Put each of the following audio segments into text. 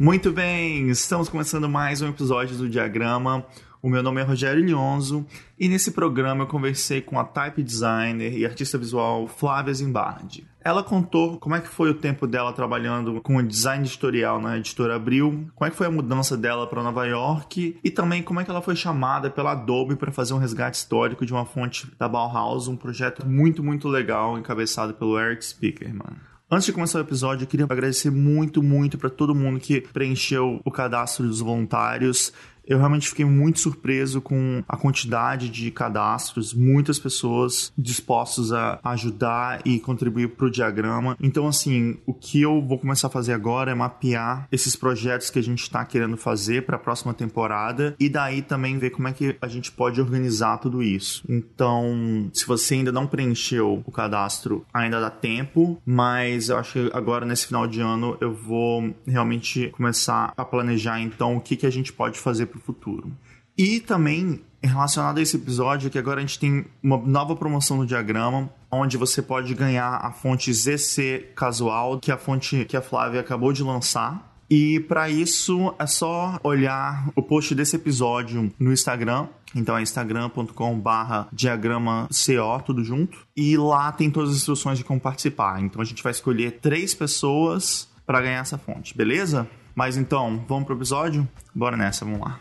Muito bem, estamos começando mais um episódio do Diagrama. O meu nome é Rogério Lionzo e nesse programa eu conversei com a type designer e artista visual Flávia Zimbardi. Ela contou como é que foi o tempo dela trabalhando com o design editorial na editora Abril, como é que foi a mudança dela para Nova York e também como é que ela foi chamada pela Adobe para fazer um resgate histórico de uma fonte da Bauhaus, um projeto muito, muito legal encabeçado pelo Eric Spiekerman. Antes de começar o episódio, eu queria agradecer muito, muito para todo mundo que preencheu o cadastro dos voluntários eu realmente fiquei muito surpreso com a quantidade de cadastros, muitas pessoas dispostas a ajudar e contribuir para o diagrama. Então, assim, o que eu vou começar a fazer agora é mapear esses projetos que a gente está querendo fazer para a próxima temporada e daí também ver como é que a gente pode organizar tudo isso. Então, se você ainda não preencheu o cadastro, ainda dá tempo, mas eu acho que agora nesse final de ano eu vou realmente começar a planejar então o que, que a gente pode fazer para futuro. E também relacionado a esse episódio, que agora a gente tem uma nova promoção no diagrama, onde você pode ganhar a fonte ZC Casual, que é a fonte que a Flávia acabou de lançar. E para isso é só olhar o post desse episódio no Instagram. Então é instagram.com/barra diagrama CO, tudo junto. E lá tem todas as instruções de como participar. Então a gente vai escolher três pessoas para ganhar essa fonte, beleza? Mas então, vamos pro episódio? Bora nessa, vamos lá.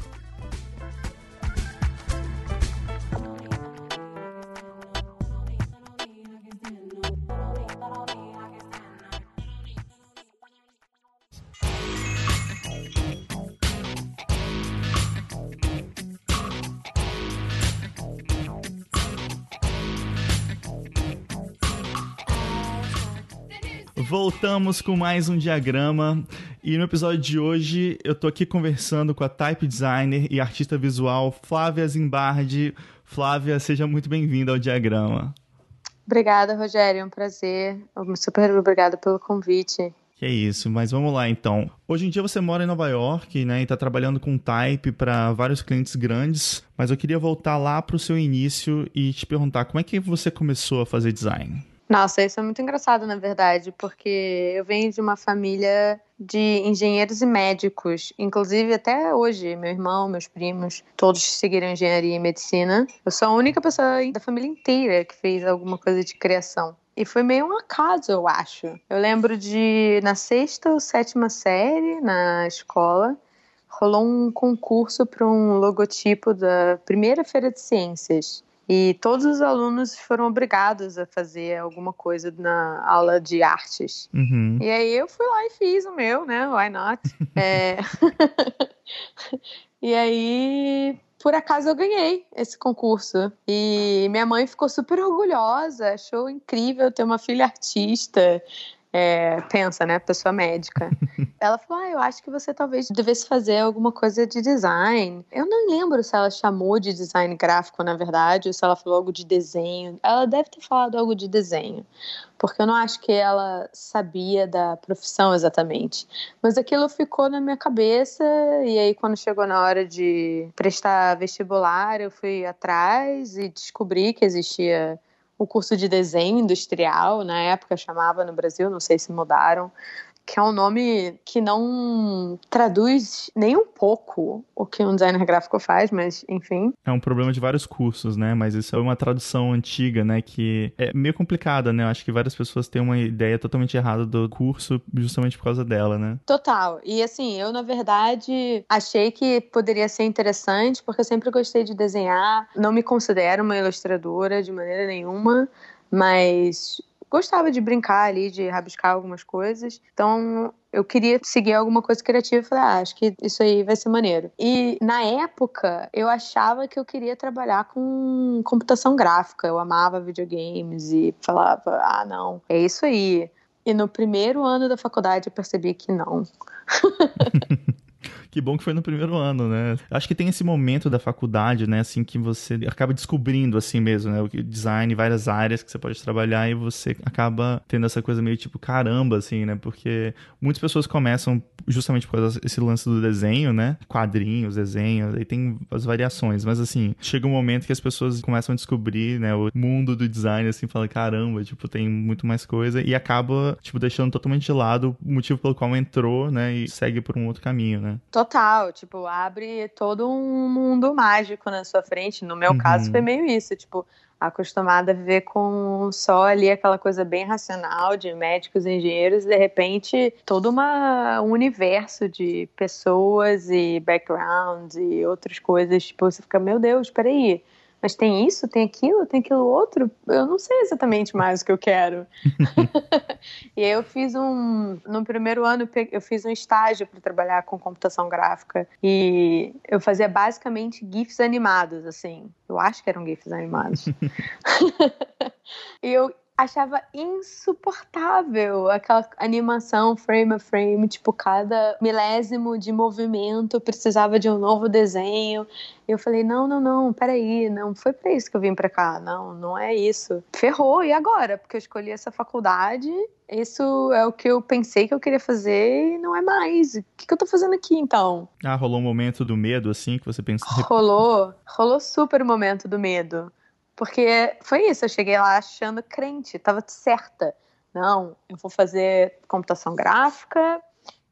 Voltamos com mais um diagrama. E no episódio de hoje eu tô aqui conversando com a type designer e artista visual Flávia Zimbardi. Flávia, seja muito bem-vinda ao diagrama. Obrigada, Rogério, é um prazer. Super obrigada pelo convite. Que é isso, mas vamos lá então. Hoje em dia você mora em Nova York, né, e está trabalhando com type para vários clientes grandes, mas eu queria voltar lá para o seu início e te perguntar como é que você começou a fazer design? Nossa, isso é muito engraçado, na verdade, porque eu venho de uma família de engenheiros e médicos. Inclusive, até hoje, meu irmão, meus primos, todos seguiram engenharia e medicina. Eu sou a única pessoa da família inteira que fez alguma coisa de criação. E foi meio um acaso, eu acho. Eu lembro de, na sexta ou sétima série, na escola, rolou um concurso para um logotipo da primeira feira de ciências. E todos os alunos foram obrigados a fazer alguma coisa na aula de artes. Uhum. E aí eu fui lá e fiz o meu, né? Why not? é... e aí, por acaso, eu ganhei esse concurso. E minha mãe ficou super orgulhosa, achou incrível ter uma filha artista é, pensa, né? Pessoa médica. ela falou: ah, eu acho que você talvez devesse fazer alguma coisa de design. Eu não lembro se ela chamou de design gráfico, na verdade, ou se ela falou algo de desenho. Ela deve ter falado algo de desenho, porque eu não acho que ela sabia da profissão exatamente. Mas aquilo ficou na minha cabeça, e aí, quando chegou na hora de prestar vestibular, eu fui atrás e descobri que existia o curso de desenho industrial, na época chamava no Brasil, não sei se mudaram, que é um nome que não traduz nem um pouco o que um designer gráfico faz, mas enfim. É um problema de vários cursos, né? Mas isso é uma tradução antiga, né? Que é meio complicada, né? Eu acho que várias pessoas têm uma ideia totalmente errada do curso justamente por causa dela, né? Total. E assim, eu na verdade achei que poderia ser interessante porque eu sempre gostei de desenhar. Não me considero uma ilustradora de maneira nenhuma, mas gostava de brincar ali, de rabiscar algumas coisas. Então, eu queria seguir alguma coisa criativa falei, ah, acho que isso aí vai ser maneiro. E na época, eu achava que eu queria trabalhar com computação gráfica. Eu amava videogames e falava, ah, não, é isso aí. E no primeiro ano da faculdade eu percebi que não. Que bom que foi no primeiro ano, né? Acho que tem esse momento da faculdade, né, assim, que você acaba descobrindo assim mesmo, né? O design, várias áreas que você pode trabalhar e você acaba tendo essa coisa meio tipo, caramba, assim, né? Porque muitas pessoas começam justamente por causa desse lance do desenho, né? Quadrinhos, desenhos, aí tem as variações, mas assim, chega um momento que as pessoas começam a descobrir, né, o mundo do design, assim, fala, caramba, tipo, tem muito mais coisa e acaba, tipo, deixando totalmente de lado o motivo pelo qual entrou, né, e segue por um outro caminho, né? Total, tipo, abre todo um mundo mágico na sua frente. No meu uhum. caso foi meio isso, tipo, acostumada a viver com só ali aquela coisa bem racional de médicos e engenheiros, e de repente todo uma, um universo de pessoas e backgrounds e outras coisas, tipo, você fica, meu Deus, peraí, mas tem isso, tem aquilo, tem aquilo outro, eu não sei exatamente mais o que eu quero. e aí eu fiz um, no primeiro ano eu fiz um estágio para trabalhar com computação gráfica e eu fazia basicamente GIFs animados, assim, eu acho que eram GIFs animados. e eu achava insuportável aquela animação frame a frame, tipo, cada milésimo de movimento precisava de um novo desenho. E eu falei: não, não, não, peraí, não foi para isso que eu vim para cá, não, não é isso. Ferrou, e agora? Porque eu escolhi essa faculdade, isso é o que eu pensei que eu queria fazer e não é mais. O que, que eu tô fazendo aqui então? Ah, rolou um momento do medo assim que você pensou? Rolou, rolou super o momento do medo. Porque foi isso, eu cheguei lá achando crente, tava certa. Não, eu vou fazer computação gráfica,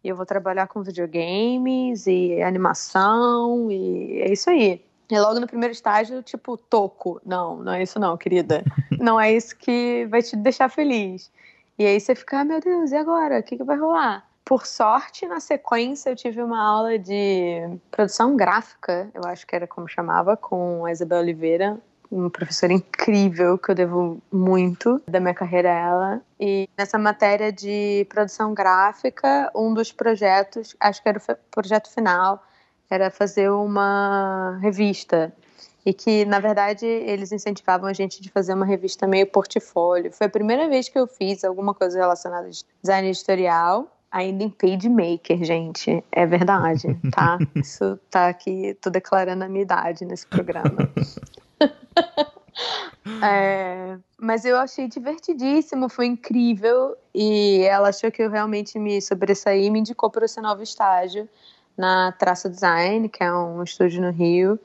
e eu vou trabalhar com videogames e animação, e é isso aí. E logo no primeiro estágio, tipo, toco. Não, não é isso não, querida. não é isso que vai te deixar feliz. E aí você fica, ah, meu Deus, e agora? O que, que vai rolar? Por sorte, na sequência, eu tive uma aula de produção gráfica, eu acho que era como chamava, com a Isabel Oliveira, uma professora incrível que eu devo muito da minha carreira a ela. E nessa matéria de produção gráfica, um dos projetos, acho que era o projeto final, era fazer uma revista. E que, na verdade, eles incentivavam a gente de fazer uma revista meio portfólio. Foi a primeira vez que eu fiz alguma coisa relacionada a design editorial ainda em PageMaker, gente. É verdade, tá? Isso tá aqui, tô declarando a minha idade nesse programa. é, mas eu achei divertidíssimo, foi incrível. E ela achou que eu realmente me sobressaí e me indicou para esse novo estágio na Traça Design, que é um estúdio no Rio,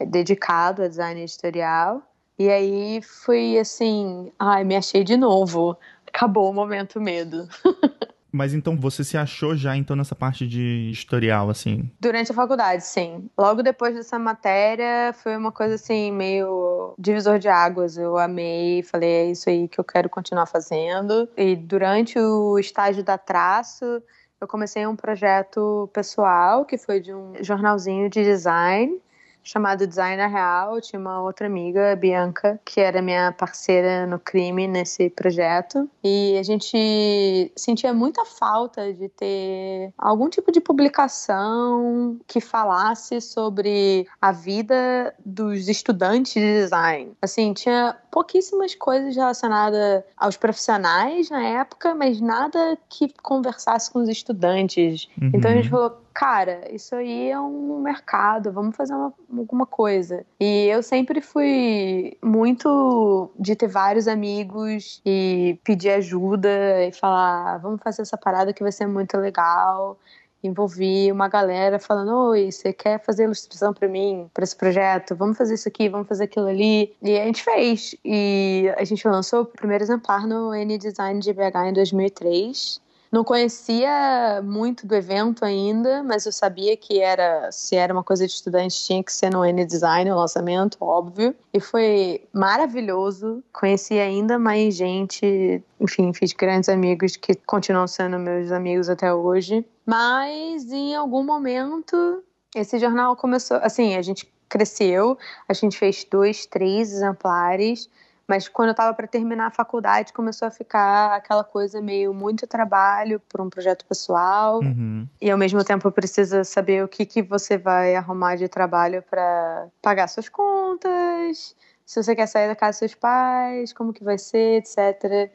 dedicado a design editorial. E aí fui assim, ai, me achei de novo. Acabou o momento medo. Mas então você se achou já então nessa parte de historial, assim? Durante a faculdade, sim. Logo depois dessa matéria, foi uma coisa assim, meio divisor de águas. Eu amei, falei, é isso aí que eu quero continuar fazendo. E durante o estágio da traço, eu comecei um projeto pessoal, que foi de um jornalzinho de design chamado Designer Real. tinha uma outra amiga, Bianca, que era minha parceira no crime nesse projeto. E a gente sentia muita falta de ter algum tipo de publicação que falasse sobre a vida dos estudantes de design. Assim, tinha pouquíssimas coisas relacionadas aos profissionais na época, mas nada que conversasse com os estudantes. Uhum. Então a gente falou, cara, isso aí é um mercado, vamos fazer uma, alguma coisa. E eu sempre fui muito de ter vários amigos e pedir ajuda e falar, vamos fazer essa parada que vai ser muito legal envolvi uma galera falando: Oi, você quer fazer ilustração para mim, para esse projeto? Vamos fazer isso aqui, vamos fazer aquilo ali. E a gente fez. E a gente lançou o primeiro exemplar no N Design de BH em 2003. Não conhecia muito do evento ainda, mas eu sabia que era se era uma coisa de estudante tinha que ser no N Design o lançamento, óbvio. E foi maravilhoso. Conheci ainda mais gente, enfim, fiz grandes amigos que continuam sendo meus amigos até hoje. Mas em algum momento esse jornal começou, assim, a gente cresceu, a gente fez dois, três exemplares mas quando eu estava para terminar a faculdade, começou a ficar aquela coisa meio muito trabalho por um projeto pessoal. Uhum. E ao mesmo tempo precisa saber o que, que você vai arrumar de trabalho para pagar suas contas, se você quer sair da casa dos seus pais, como que vai ser, etc.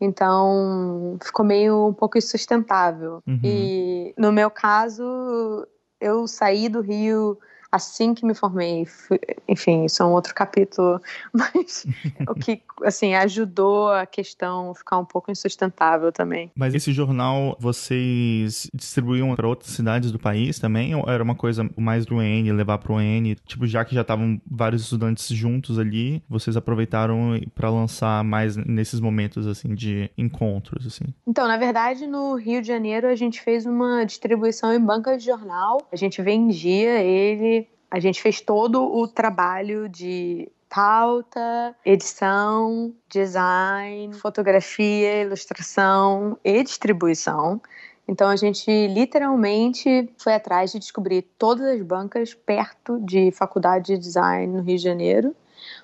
Então ficou meio um pouco insustentável. Uhum. E no meu caso, eu saí do Rio assim que me formei, fui, enfim, isso é um outro capítulo, mas o que, assim, ajudou a questão ficar um pouco insustentável também. Mas esse jornal vocês distribuíam para outras cidades do país também? Ou era uma coisa mais do EN, levar para o EN? Tipo, já que já estavam vários estudantes juntos ali, vocês aproveitaram para lançar mais nesses momentos, assim, de encontros, assim? Então, na verdade, no Rio de Janeiro, a gente fez uma distribuição em banca de jornal. A gente vendia ele a gente fez todo o trabalho de pauta, edição, design, fotografia, ilustração e distribuição. Então a gente literalmente foi atrás de descobrir todas as bancas perto de faculdade de design no Rio de Janeiro,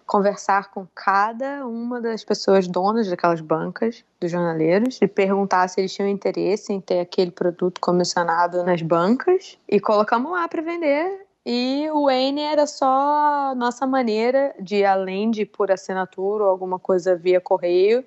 conversar com cada uma das pessoas donas daquelas bancas, dos jornaleiros, e perguntar se eles tinham interesse em ter aquele produto comissionado nas bancas e colocamos lá para vender e o N era só nossa maneira de, além de por assinatura ou alguma coisa via correio,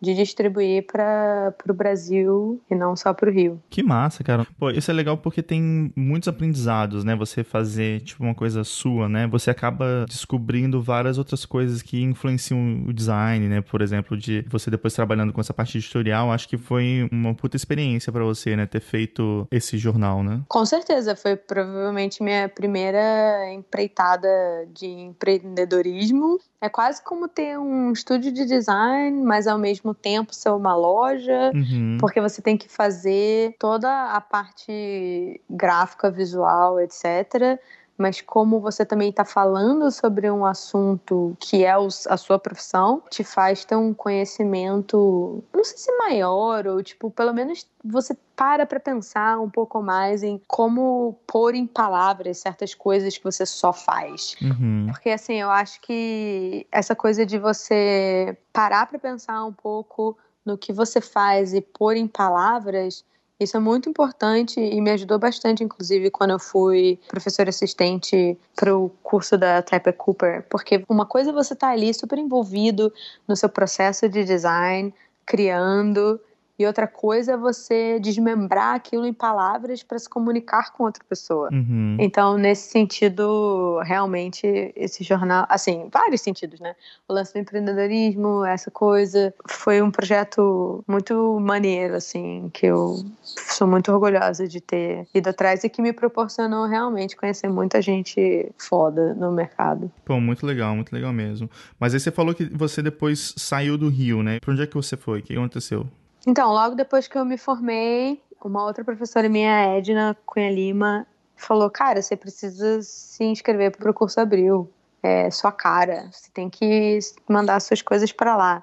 de distribuir para o Brasil e não só para o Rio. Que massa, cara. Pô, isso é legal porque tem muitos aprendizados, né? Você fazer, tipo, uma coisa sua, né? Você acaba descobrindo várias outras coisas que influenciam o design, né? Por exemplo, de você depois trabalhando com essa parte editorial, acho que foi uma puta experiência para você, né? Ter feito esse jornal, né? Com certeza. Foi provavelmente minha primeira empreitada de empreendedorismo. É quase como ter um estúdio de design, mas ao mesmo tempo ser uma loja, uhum. porque você tem que fazer toda a parte gráfica, visual, etc mas como você também está falando sobre um assunto que é a sua profissão, te faz ter um conhecimento, não sei se maior, ou tipo, pelo menos você para para pensar um pouco mais em como pôr em palavras certas coisas que você só faz. Uhum. Porque assim, eu acho que essa coisa de você parar para pensar um pouco no que você faz e pôr em palavras isso é muito importante e me ajudou bastante, inclusive, quando eu fui professora assistente para o curso da Type Cooper, porque uma coisa é você estar tá ali super envolvido no seu processo de design, criando, e outra coisa é você desmembrar aquilo em palavras para se comunicar com outra pessoa. Uhum. Então, nesse sentido, realmente, esse jornal, assim, vários sentidos, né? O lance do empreendedorismo, essa coisa, foi um projeto muito maneiro, assim, que eu sou muito orgulhosa de ter ido atrás e que me proporcionou realmente conhecer muita gente foda no mercado. Pô, muito legal, muito legal mesmo. Mas aí você falou que você depois saiu do Rio, né? Pra onde é que você foi? O que aconteceu? Então, logo depois que eu me formei, uma outra professora minha, Edna Cunha Lima, falou: Cara, você precisa se inscrever para o curso Abril. É sua cara, você tem que mandar suas coisas para lá.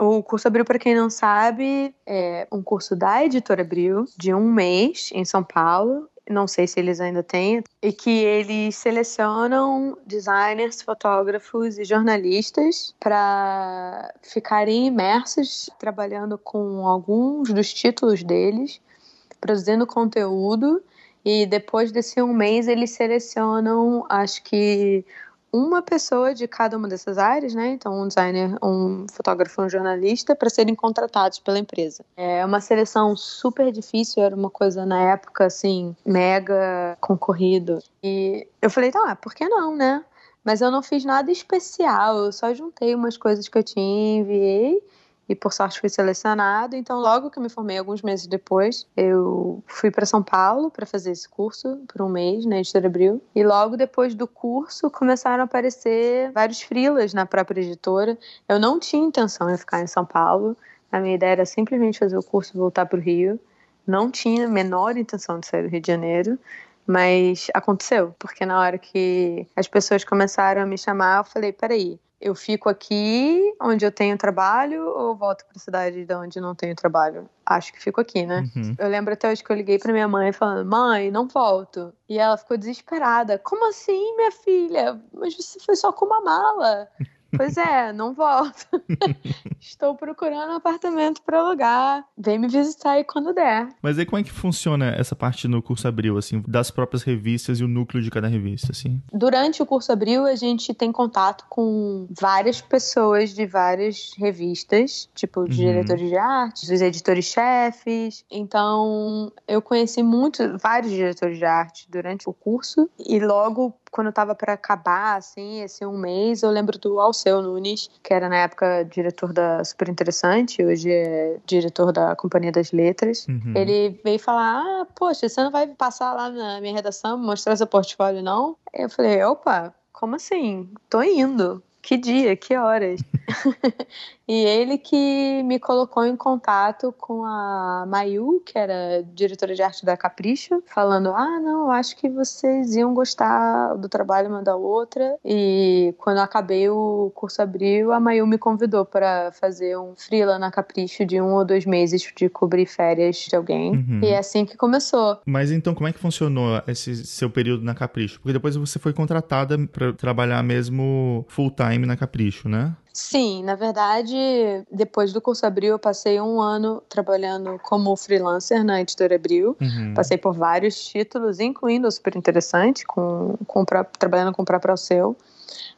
O curso Abril, para quem não sabe, é um curso da Editora Abril, de um mês, em São Paulo não sei se eles ainda têm, e que eles selecionam designers, fotógrafos e jornalistas para ficarem imersos trabalhando com alguns dos títulos deles, produzindo conteúdo. E depois desse um mês, eles selecionam, acho que uma pessoa de cada uma dessas áreas, né? Então, um designer, um fotógrafo, um jornalista, para serem contratados pela empresa. É uma seleção super difícil, era uma coisa na época, assim, mega concorrido. E eu falei, tá, por que não, né? Mas eu não fiz nada especial, eu só juntei umas coisas que eu tinha, enviei e por sorte fui selecionado. Então, logo que eu me formei, alguns meses depois, eu fui para São Paulo para fazer esse curso por um mês na editora Abril. E logo depois do curso começaram a aparecer vários frilas na própria editora. Eu não tinha intenção de ficar em São Paulo. A minha ideia era simplesmente fazer o curso e voltar para o Rio. Não tinha a menor intenção de sair do Rio de Janeiro. Mas aconteceu, porque na hora que as pessoas começaram a me chamar, eu falei: peraí, eu fico aqui onde eu tenho trabalho ou volto para a cidade de onde não tenho trabalho? Acho que fico aqui, né? Uhum. Eu lembro até hoje que eu liguei para minha mãe falando: "Mãe, não volto". E ela ficou desesperada: "Como assim, minha filha? Mas você foi só com uma mala". Pois é, não volto. estou procurando um apartamento para alugar. Vem me visitar aí quando der. Mas aí como é que funciona essa parte no curso Abril, assim, das próprias revistas e o núcleo de cada revista, assim? Durante o curso Abril, a gente tem contato com várias pessoas de várias revistas, tipo de uhum. diretores de arte, dos editores-chefes. Então, eu conheci muito, vários diretores de arte durante o curso e logo quando eu tava para acabar, assim, esse um mês, eu lembro do Alceu Nunes, que era na época diretor da Super Interessante, hoje é diretor da Companhia das Letras. Uhum. Ele veio falar: Ah, poxa, você não vai passar lá na minha redação mostrar seu portfólio, não? Eu falei: opa, como assim? Tô indo. Que dia, que horas? E ele que me colocou em contato com a Mayu, que era diretora de arte da Capricho, falando: Ah, não, acho que vocês iam gostar do trabalho uma da outra. E quando acabei o curso abril, a Mayu me convidou para fazer um freela na Capricho de um ou dois meses de cobrir férias de alguém. Uhum. E é assim que começou. Mas então, como é que funcionou esse seu período na Capricho? Porque depois você foi contratada para trabalhar mesmo full time na Capricho, né? Sim, na verdade, depois do curso Abril, eu passei um ano trabalhando como freelancer na editora Abril. Uhum. Passei por vários títulos, incluindo o super interessante, com, com, trabalhando com o próprio seu.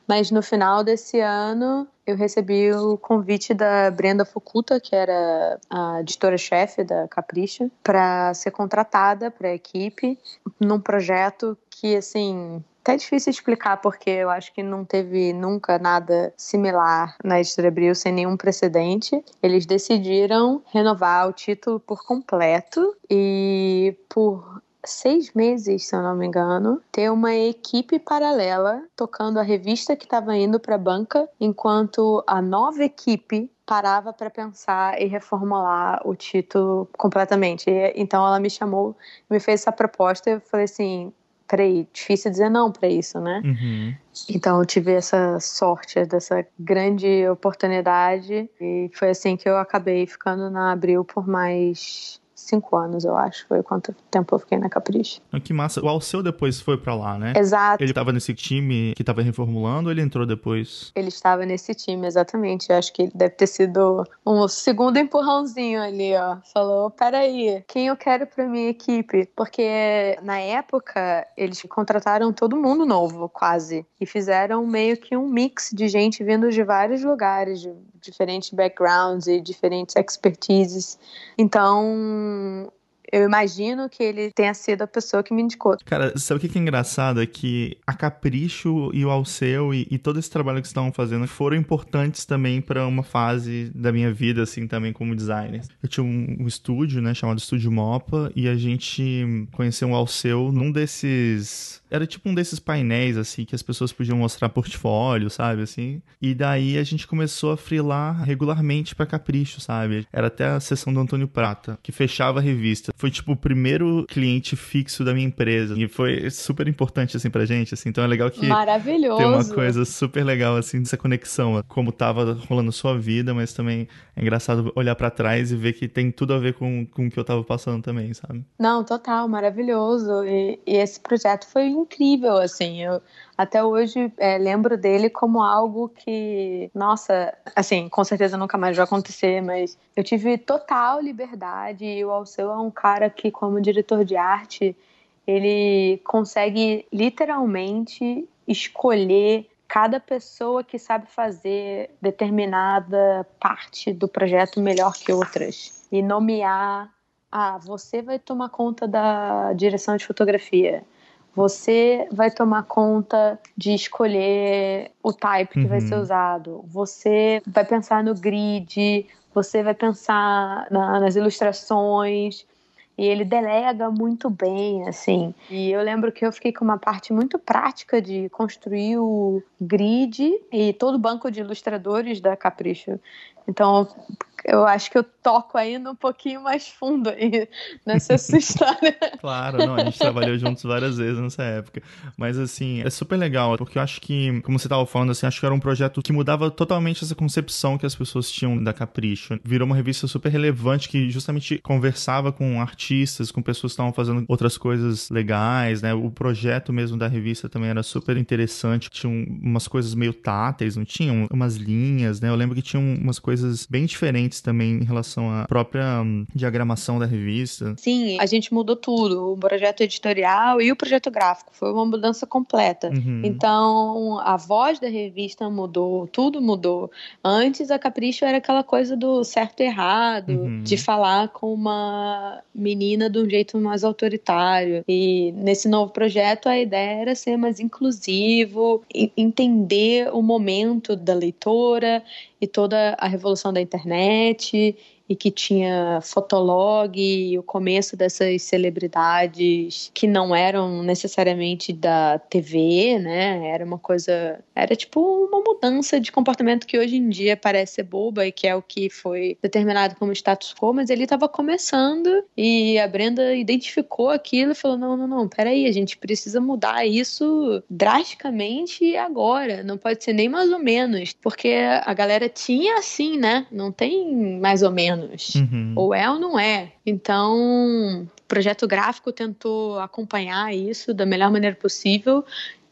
Mas no final desse ano, eu recebi o convite da Brenda Fukuta, que era a editora-chefe da Capricha, para ser contratada para a equipe num projeto que, assim, até difícil explicar porque eu acho que não teve nunca nada similar na editora Abril sem nenhum precedente. Eles decidiram renovar o título por completo e por seis meses, se eu não me engano, ter uma equipe paralela tocando a revista que estava indo para a banca, enquanto a nova equipe parava para pensar e reformular o título completamente. então ela me chamou, me fez essa proposta e eu falei assim: peraí, difícil dizer não para isso, né? Uhum. Então eu tive essa sorte dessa grande oportunidade e foi assim que eu acabei ficando na Abril por mais cinco anos, eu acho. Foi quanto tempo eu fiquei na Capricho. Ah, que massa. O Alceu depois foi para lá, né? Exato. Ele estava nesse time que estava reformulando ou ele entrou depois? Ele estava nesse time, exatamente. Eu acho que ele deve ter sido um segundo empurrãozinho ali, ó. Falou, peraí, quem eu quero pra minha equipe? Porque na época eles contrataram todo mundo novo, quase. E fizeram meio que um mix de gente vindo de vários lugares, de diferentes backgrounds e diferentes expertises. Então, eu imagino que ele tenha sido a pessoa que me indicou. Cara, sabe o que é engraçado? É que a Capricho e o Alceu e, e todo esse trabalho que estavam fazendo foram importantes também para uma fase da minha vida, assim, também como designer. Eu tinha um, um estúdio, né, chamado Estúdio Mopa, e a gente conheceu o Alceu num desses era tipo um desses painéis, assim, que as pessoas podiam mostrar portfólio, sabe, assim. E daí a gente começou a frilar regularmente para Capricho, sabe? Era até a sessão do Antônio Prata, que fechava a revista. Foi, tipo, o primeiro cliente fixo da minha empresa. E foi super importante, assim, pra gente, assim. Então é legal que... Maravilhoso! Tem uma coisa super legal, assim, dessa conexão. Como tava rolando sua vida, mas também é engraçado olhar para trás e ver que tem tudo a ver com, com o que eu tava passando também, sabe? Não, total, maravilhoso. E, e esse projeto foi incrível, assim. Eu até hoje é, lembro dele como algo que, nossa, assim, com certeza nunca mais vai acontecer, mas eu tive total liberdade e o Alceu é um cara que, como diretor de arte, ele consegue literalmente escolher cada pessoa que sabe fazer determinada parte do projeto melhor que outras e nomear ah, você vai tomar conta da direção de fotografia você vai tomar conta de escolher o type que uhum. vai ser uhum. usado. Você vai pensar no grid, você vai pensar na, nas ilustrações. E ele delega muito bem, assim. E eu lembro que eu fiquei com uma parte muito prática de construir o grid e todo o banco de ilustradores da Capricho. Então, eu acho que eu toco ainda um pouquinho mais fundo aí nessa história. claro, não, a gente trabalhou juntos várias vezes nessa época. Mas assim, é super legal, porque eu acho que, como você estava falando, assim, acho que era um projeto que mudava totalmente essa concepção que as pessoas tinham da Capricho. Virou uma revista super relevante que justamente conversava com artistas, com pessoas que estavam fazendo outras coisas legais, né? O projeto mesmo da revista também era super interessante. Tinha umas coisas meio táteis, não tinham? Umas linhas, né? Eu lembro que tinha umas coisas bem diferentes também em relação à própria um, diagramação da revista. Sim, a gente mudou tudo. O projeto editorial e o projeto gráfico. Foi uma mudança completa. Uhum. Então, a voz da revista mudou, tudo mudou. Antes, a Capricho era aquela coisa do certo e errado, uhum. de falar com uma menina de um jeito mais autoritário. E nesse novo projeto, a ideia era ser mais inclusivo, entender o momento da leitora e toda a revolução da internet e que tinha fotolog e o começo dessas celebridades que não eram necessariamente da TV, né? Era uma coisa, era tipo uma mudança de comportamento que hoje em dia parece ser boba e que é o que foi determinado como status quo, mas ele estava começando e a Brenda identificou aquilo e falou: "Não, não, não, peraí, a gente precisa mudar isso drasticamente agora, não pode ser nem mais ou menos, porque a galera tinha assim, né? Não tem mais ou menos anos. Uhum. Ou é ou não é. Então, o projeto gráfico tentou acompanhar isso da melhor maneira possível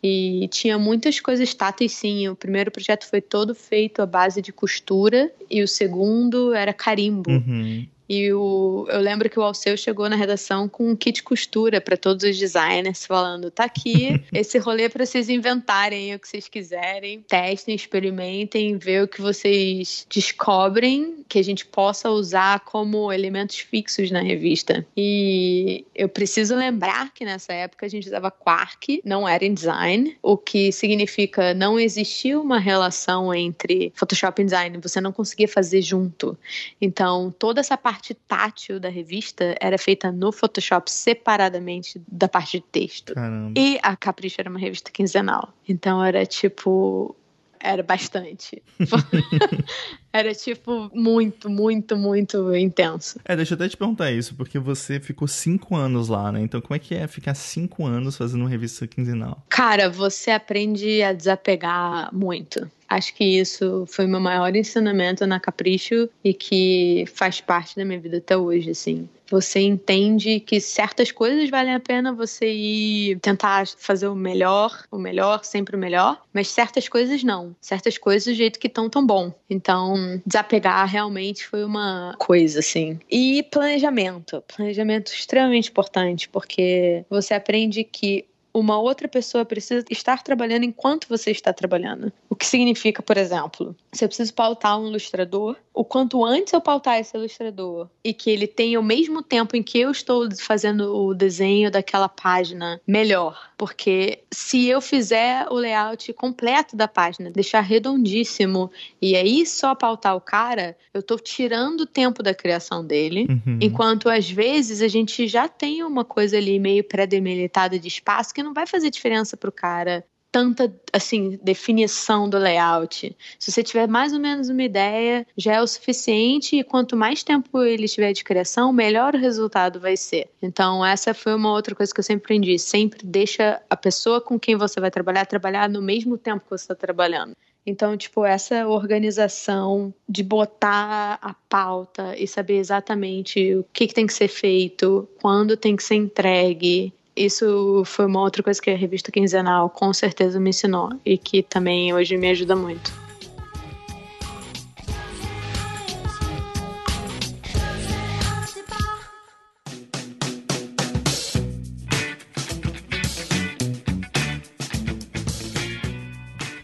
e tinha muitas coisas táteis, sim. O primeiro projeto foi todo feito à base de costura e o segundo era carimbo. Uhum. E o, eu lembro que o Alceu chegou na redação com um kit costura para todos os designers, falando: tá aqui esse rolê para vocês inventarem o que vocês quiserem, testem, experimentem, ver o que vocês descobrem que a gente possa usar como elementos fixos na revista. E eu preciso lembrar que nessa época a gente usava Quark, não era em design, o que significa não existia uma relação entre Photoshop e design, você não conseguia fazer junto. Então, toda essa parte parte tátil da revista era feita no Photoshop separadamente da parte de texto. Caramba. E a Capricho era uma revista quinzenal. Então era tipo. Era bastante. era tipo muito, muito, muito intenso. É, deixa eu até te perguntar isso, porque você ficou cinco anos lá, né? Então, como é que é ficar cinco anos fazendo uma revista quinzenal? Cara, você aprende a desapegar muito. Acho que isso foi meu maior ensinamento na Capricho e que faz parte da minha vida até hoje, assim. Você entende que certas coisas valem a pena você ir tentar fazer o melhor, o melhor, sempre o melhor, mas certas coisas não. Certas coisas do jeito que estão tão bom. Então, desapegar realmente foi uma coisa, assim. E planejamento. Planejamento extremamente importante, porque você aprende que uma outra pessoa precisa estar trabalhando enquanto você está trabalhando. O que significa, por exemplo, se eu preciso pautar um ilustrador, o quanto antes eu pautar esse ilustrador e que ele tenha o mesmo tempo em que eu estou fazendo o desenho daquela página, melhor. Porque se eu fizer o layout completo da página, deixar redondíssimo e aí só pautar o cara, eu estou tirando o tempo da criação dele, uhum. enquanto às vezes a gente já tem uma coisa ali meio pré-delimitada de espaço que não vai fazer diferença para o cara tanta assim definição do layout. Se você tiver mais ou menos uma ideia, já é o suficiente e quanto mais tempo ele tiver de criação, melhor o resultado vai ser. Então essa foi uma outra coisa que eu sempre aprendi. Sempre deixa a pessoa com quem você vai trabalhar trabalhar no mesmo tempo que você está trabalhando. Então, tipo, essa organização de botar a pauta e saber exatamente o que, que tem que ser feito, quando tem que ser entregue, isso foi uma outra coisa que a revista quinzenal com certeza me ensinou e que também hoje me ajuda muito.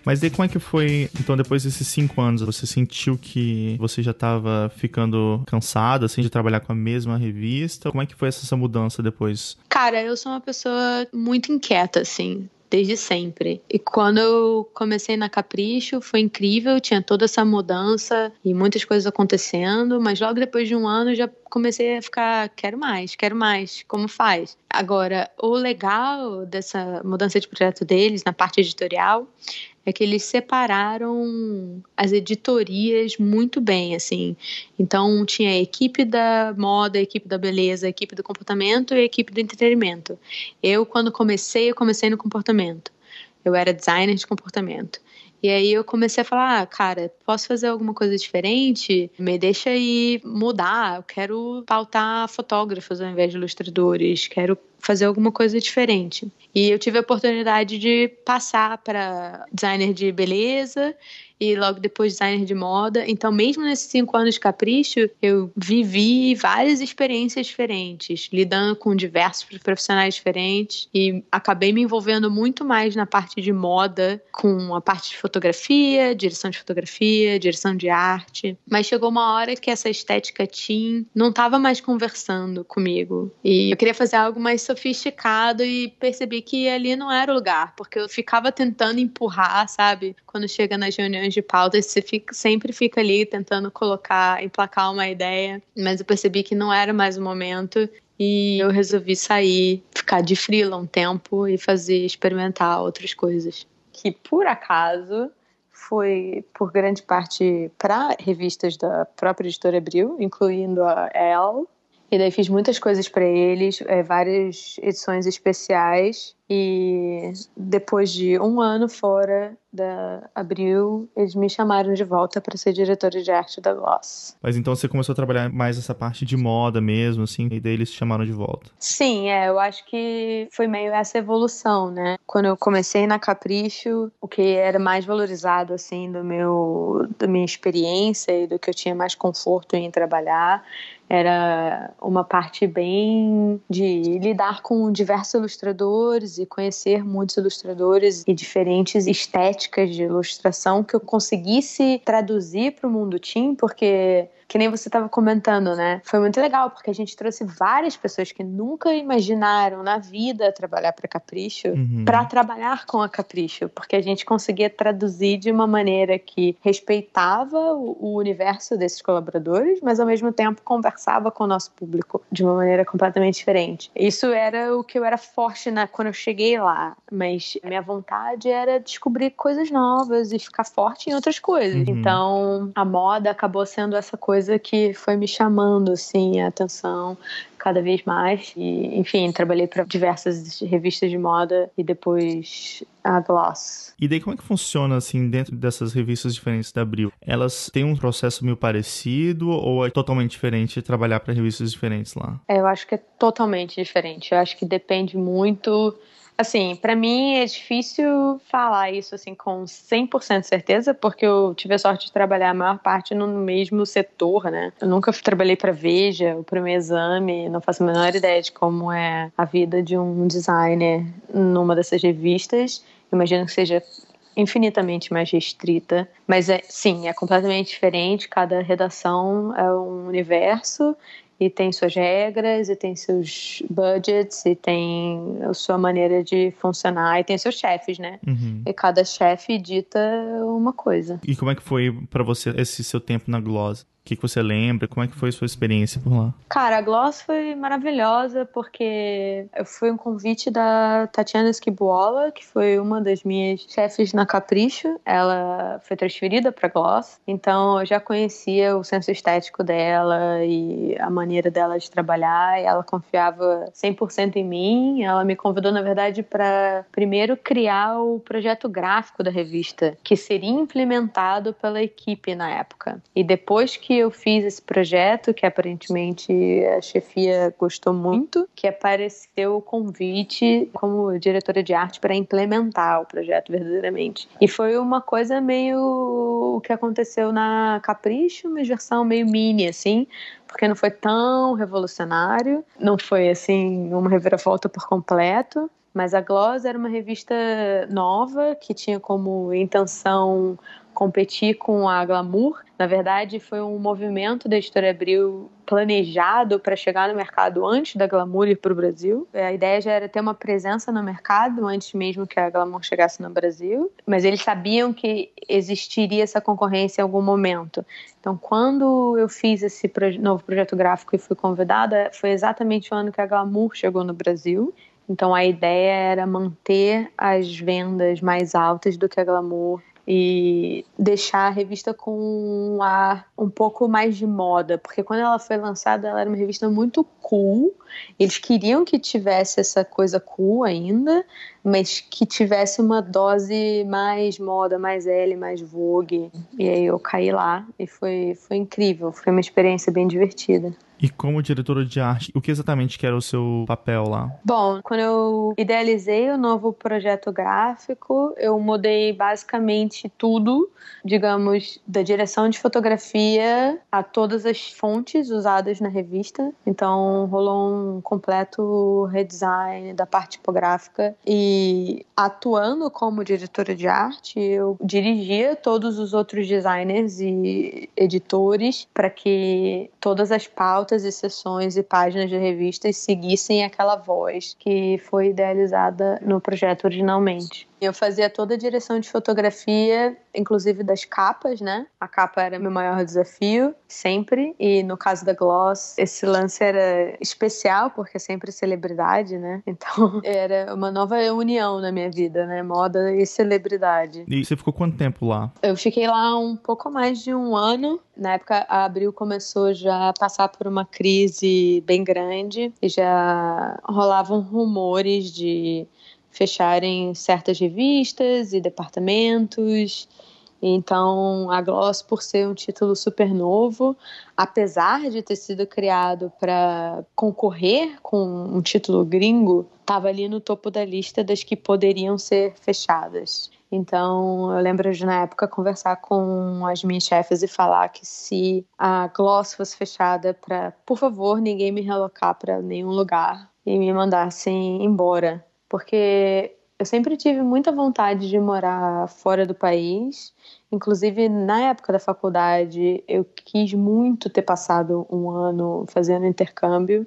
Mas daí como é que foi, então, depois desses cinco anos, você sentiu que você já estava ficando cansado, assim, de trabalhar com a mesma revista? Como é que foi essa mudança depois? Cara, eu sou uma pessoa muito inquieta, assim desde sempre. E quando eu comecei na Capricho, foi incrível, tinha toda essa mudança e muitas coisas acontecendo, mas logo depois de um ano já comecei a ficar, quero mais, quero mais, como faz? Agora, o legal dessa mudança de projeto deles na parte editorial é que eles separaram as editorias muito bem, assim. Então tinha a equipe da moda, a equipe da beleza, a equipe do comportamento e a equipe do entretenimento. Eu, quando comecei, eu comecei no comportamento. Eu era designer de comportamento. E aí eu comecei a falar, ah, cara, posso fazer alguma coisa diferente? Me deixa aí mudar. Eu quero pautar fotógrafos ao invés de ilustradores. Quero fazer alguma coisa diferente. E eu tive a oportunidade de passar para designer de beleza e logo depois designer de moda. Então, mesmo nesses cinco anos de capricho, eu vivi várias experiências diferentes, lidando com diversos profissionais diferentes e acabei me envolvendo muito mais na parte de moda, com a parte de fotografia, direção de fotografia, direção de arte. Mas chegou uma hora que essa estética teen não estava mais conversando comigo e eu queria fazer algo mais sofisticado e percebi que ali não era o lugar, porque eu ficava tentando empurrar, sabe? Quando chega nas reuniões de pauta, você fica, sempre fica ali tentando colocar, emplacar uma ideia, mas eu percebi que não era mais o momento e eu resolvi sair, ficar de frila um tempo e fazer, experimentar outras coisas. Que por acaso foi por grande parte para revistas da própria editora Abril, incluindo a Elle. E daí fiz muitas coisas para eles, é, várias edições especiais e depois de um ano fora da Abril, eles me chamaram de volta para ser diretora de arte da Gloss. Mas então você começou a trabalhar mais essa parte de moda mesmo, assim, e daí eles te chamaram de volta? Sim, é, eu acho que foi meio essa evolução, né? Quando eu comecei na Capricho, o que era mais valorizado, assim, do meu, da minha experiência e do que eu tinha mais conforto em trabalhar, era uma parte bem de lidar com diversos ilustradores e conhecer muitos ilustradores e diferentes estéticas de ilustração que eu conseguisse traduzir para o mundo teen, porque que nem você estava comentando, né? Foi muito legal porque a gente trouxe várias pessoas que nunca imaginaram na vida trabalhar para Capricho uhum. para trabalhar com a Capricho, porque a gente conseguia traduzir de uma maneira que respeitava o, universo desses colaboradores, mas ao mesmo tempo conversava com o nosso público de uma maneira completamente diferente. Isso era o que eu era forte na quando eu cheguei lá, mas a minha vontade era descobrir coisas novas e ficar forte em outras coisas. Uhum. Então, a moda acabou sendo essa coisa coisa que foi me chamando assim a atenção cada vez mais e enfim trabalhei para diversas revistas de moda e depois a Gloss. E daí como é que funciona assim dentro dessas revistas diferentes da Abril? Elas têm um processo meio parecido ou é totalmente diferente trabalhar para revistas diferentes lá? É, eu acho que é totalmente diferente. Eu acho que depende muito Assim, para mim é difícil falar isso assim com 100% de certeza, porque eu tive a sorte de trabalhar a maior parte no mesmo setor, né? Eu nunca trabalhei para Veja, o primeiro exame, não faço a menor ideia de como é a vida de um designer numa dessas revistas. Imagino que seja infinitamente mais restrita, mas é sim, é completamente diferente, cada redação é um universo e tem suas regras, e tem seus budgets, e tem a sua maneira de funcionar, e tem seus chefes, né? Uhum. E cada chefe dita uma coisa. E como é que foi para você esse seu tempo na Gloss? O que, que você lembra? Como é que foi a sua experiência por lá? Cara, a Gloss foi maravilhosa porque fui um convite da Tatiana Esquibuola, que foi uma das minhas chefes na Capricho. Ela foi transferida para Gloss, então eu já conhecia o senso estético dela e a maneira dela de trabalhar. E ela confiava 100% em mim. Ela me convidou, na verdade, para primeiro criar o projeto gráfico da revista, que seria implementado pela equipe na época. E depois que que eu fiz esse projeto, que aparentemente a chefia gostou muito, que apareceu o convite como diretora de arte para implementar o projeto verdadeiramente. E foi uma coisa meio o que aconteceu na Capricho, uma versão meio mini, assim, porque não foi tão revolucionário, não foi assim uma reviravolta por completo. Mas a Gloss era uma revista nova que tinha como intenção competir com a Glamour. Na verdade, foi um movimento da Editora Abril planejado para chegar no mercado antes da Glamour ir para o Brasil. A ideia já era ter uma presença no mercado antes mesmo que a Glamour chegasse no Brasil, mas eles sabiam que existiria essa concorrência em algum momento. Então, quando eu fiz esse novo projeto gráfico e fui convidada, foi exatamente o ano que a Glamour chegou no Brasil. Então a ideia era manter as vendas mais altas do que a Glamour e deixar a revista com um ar um pouco mais de moda, porque quando ela foi lançada ela era uma revista muito cool. Eles queriam que tivesse essa coisa cool ainda, mas que tivesse uma dose mais moda, mais L, mais Vogue. E aí eu caí lá e foi, foi incrível, foi uma experiência bem divertida. E como diretora de arte, o que exatamente que era o seu papel lá? Bom, quando eu idealizei o novo projeto gráfico, eu mudei basicamente tudo, digamos, da direção de fotografia a todas as fontes usadas na revista. Então, rolou um completo redesign da parte tipográfica e atuando como diretora de arte, eu dirigia todos os outros designers e editores para que todas as pautas e sessões e páginas de revistas seguissem aquela voz que foi idealizada no projeto originalmente. Eu fazia toda a direção de fotografia, inclusive das capas, né? A capa era meu maior desafio, sempre. E no caso da Gloss, esse lance era especial, porque é sempre celebridade, né? Então era uma nova união na minha vida, né? Moda e celebridade. E você ficou quanto tempo lá? Eu fiquei lá um pouco mais de um ano. Na época, a Abril começou já a passar por uma crise bem grande e já rolavam rumores de fecharem certas revistas e departamentos. Então, a Gloss, por ser um título super novo, apesar de ter sido criado para concorrer com um título gringo, estava ali no topo da lista das que poderiam ser fechadas. Então, eu lembro de, na época, conversar com as minhas chefes e falar que se a Gloss fosse fechada, para, por favor, ninguém me relocar para nenhum lugar e me mandassem embora porque eu sempre tive muita vontade de morar fora do país. Inclusive, na época da faculdade, eu quis muito ter passado um ano fazendo intercâmbio.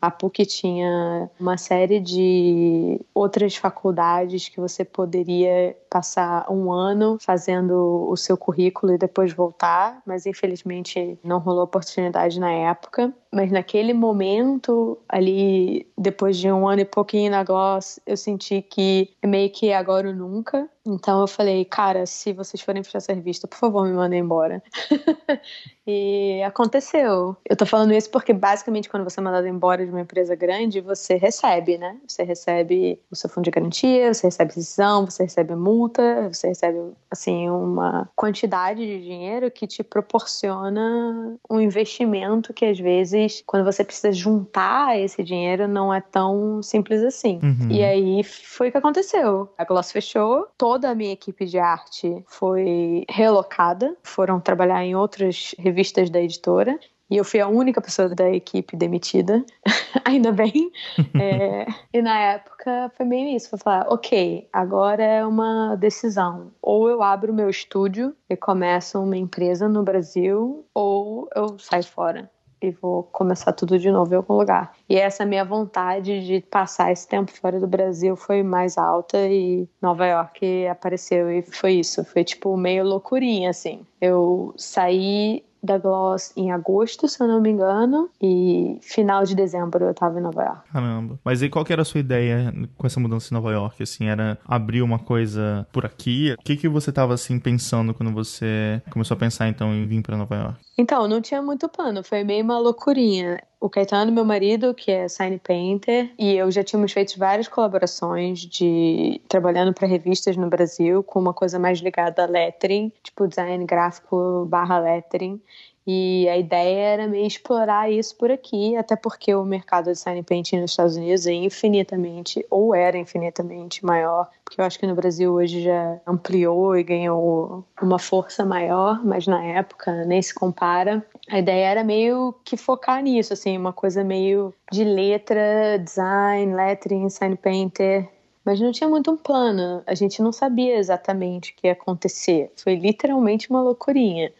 A PUC tinha uma série de outras faculdades que você poderia passar um ano fazendo o seu currículo e depois voltar, mas infelizmente não rolou oportunidade na época. Mas naquele momento, ali, depois de um ano e pouquinho na Gloss, eu senti que é meio que agora ou nunca. Então eu falei, cara, se vocês forem fechar essa revista, por favor, me mandem embora. e aconteceu. Eu tô falando isso porque basicamente quando você é mandado embora de uma empresa grande, você recebe, né? Você recebe o seu fundo de garantia, você recebe rescisão, você recebe multa, você recebe, assim, uma quantidade de dinheiro que te proporciona um investimento que às vezes, quando você precisa juntar esse dinheiro, não é tão simples assim. Uhum. E aí foi o que aconteceu. A Gloss fechou, toda a minha equipe de arte foi relocada, foram trabalhar em outras revistas da editora. E eu fui a única pessoa da equipe demitida, ainda bem. É, e na época foi meio isso: foi falar, ok, agora é uma decisão. Ou eu abro meu estúdio e começo uma empresa no Brasil, ou eu saio fora e vou começar tudo de novo em algum lugar. E essa minha vontade de passar esse tempo fora do Brasil foi mais alta e Nova York apareceu e foi isso, foi tipo meio loucurinha assim. Eu saí da Gloss em agosto, se eu não me engano, e final de dezembro eu tava em Nova York. Caramba. Mas e qual que era a sua ideia com essa mudança em Nova York? Assim, era abrir uma coisa por aqui? O que que você tava assim pensando quando você começou a pensar então em vir para Nova York? Então, não tinha muito plano, foi meio uma loucurinha. O Caetano, meu marido, que é sign painter, e eu já tínhamos feito várias colaborações de trabalhando para revistas no Brasil com uma coisa mais ligada a lettering, tipo design gráfico barra lettering. E a ideia era meio explorar isso por aqui, até porque o mercado de sign painting nos Estados Unidos é infinitamente, ou era infinitamente maior, porque eu acho que no Brasil hoje já ampliou e ganhou uma força maior, mas na época nem se compara. A ideia era meio que focar nisso, assim, uma coisa meio de letra, design, lettering, sign painter, mas não tinha muito um plano. A gente não sabia exatamente o que ia acontecer. Foi literalmente uma loucurinha.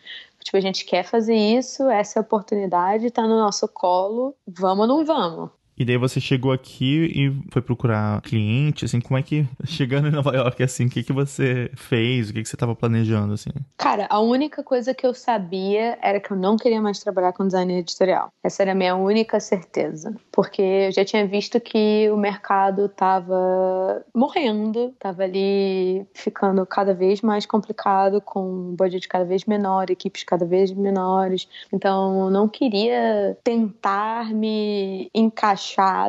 Tipo, a gente quer fazer isso, essa é a oportunidade, tá no nosso colo, vamos ou não vamos? E daí você chegou aqui e foi procurar cliente, assim, como é que, chegando em Nova York, assim, o que que você fez, o que que você estava planejando, assim? Cara, a única coisa que eu sabia era que eu não queria mais trabalhar com design editorial. Essa era a minha única certeza. Porque eu já tinha visto que o mercado estava morrendo, estava ali ficando cada vez mais complicado, com um budget cada vez menor, equipes cada vez menores. Então, não queria tentar me encaixar